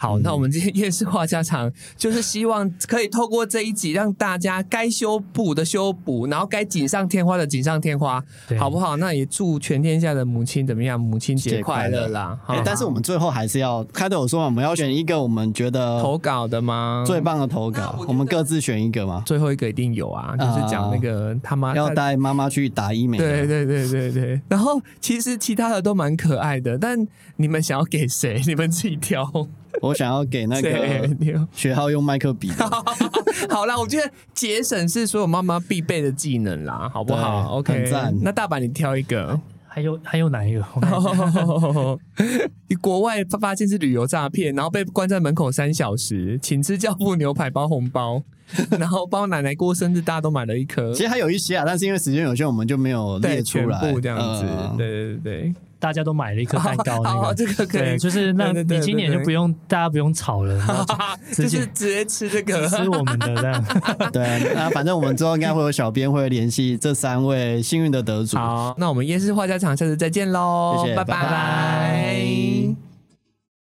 好，那我们今天夜市话家常，就是希望可以透过这一集，让大家该修补的修补，然后该锦上添花的锦上添花，好不好？那也祝全天下的母亲怎么样？母亲节节快乐啦！但是我们最后还是要开头有说嘛，我们要选一个我们觉得投稿的吗？最棒的投稿，我们各自选一个嘛，最后一个一定有啊，就是讲那个他妈要他带妈妈去打医美的。对对对对对，然后其实其他的都蛮可爱的，但你们想要给谁？你们自己挑。我想要给那对个学号用麦克笔，好啦，我觉得节省是所有妈妈必备的技能啦，好不好？OK，很赞那大阪你挑一个。还有还有哪一个？你国外发发现是旅游诈骗，然后被关在门口三小时，请吃教父牛排包红包，然后帮奶奶过生日，大家都买了一颗其，实还有一些啊，但是因为时间有限，我们就没有列出来。部这样子，呃对对对对。大家都买了一颗蛋糕，那个。这个可以。对，就是那你今年就对。不用大家不用炒了，直接是直接吃这个，吃我们的这样。对，那反正我们之后应该会有小编会联系这三位幸运的得主。好，那我们夜市画家常下次再见喽，拜谢谢拜拜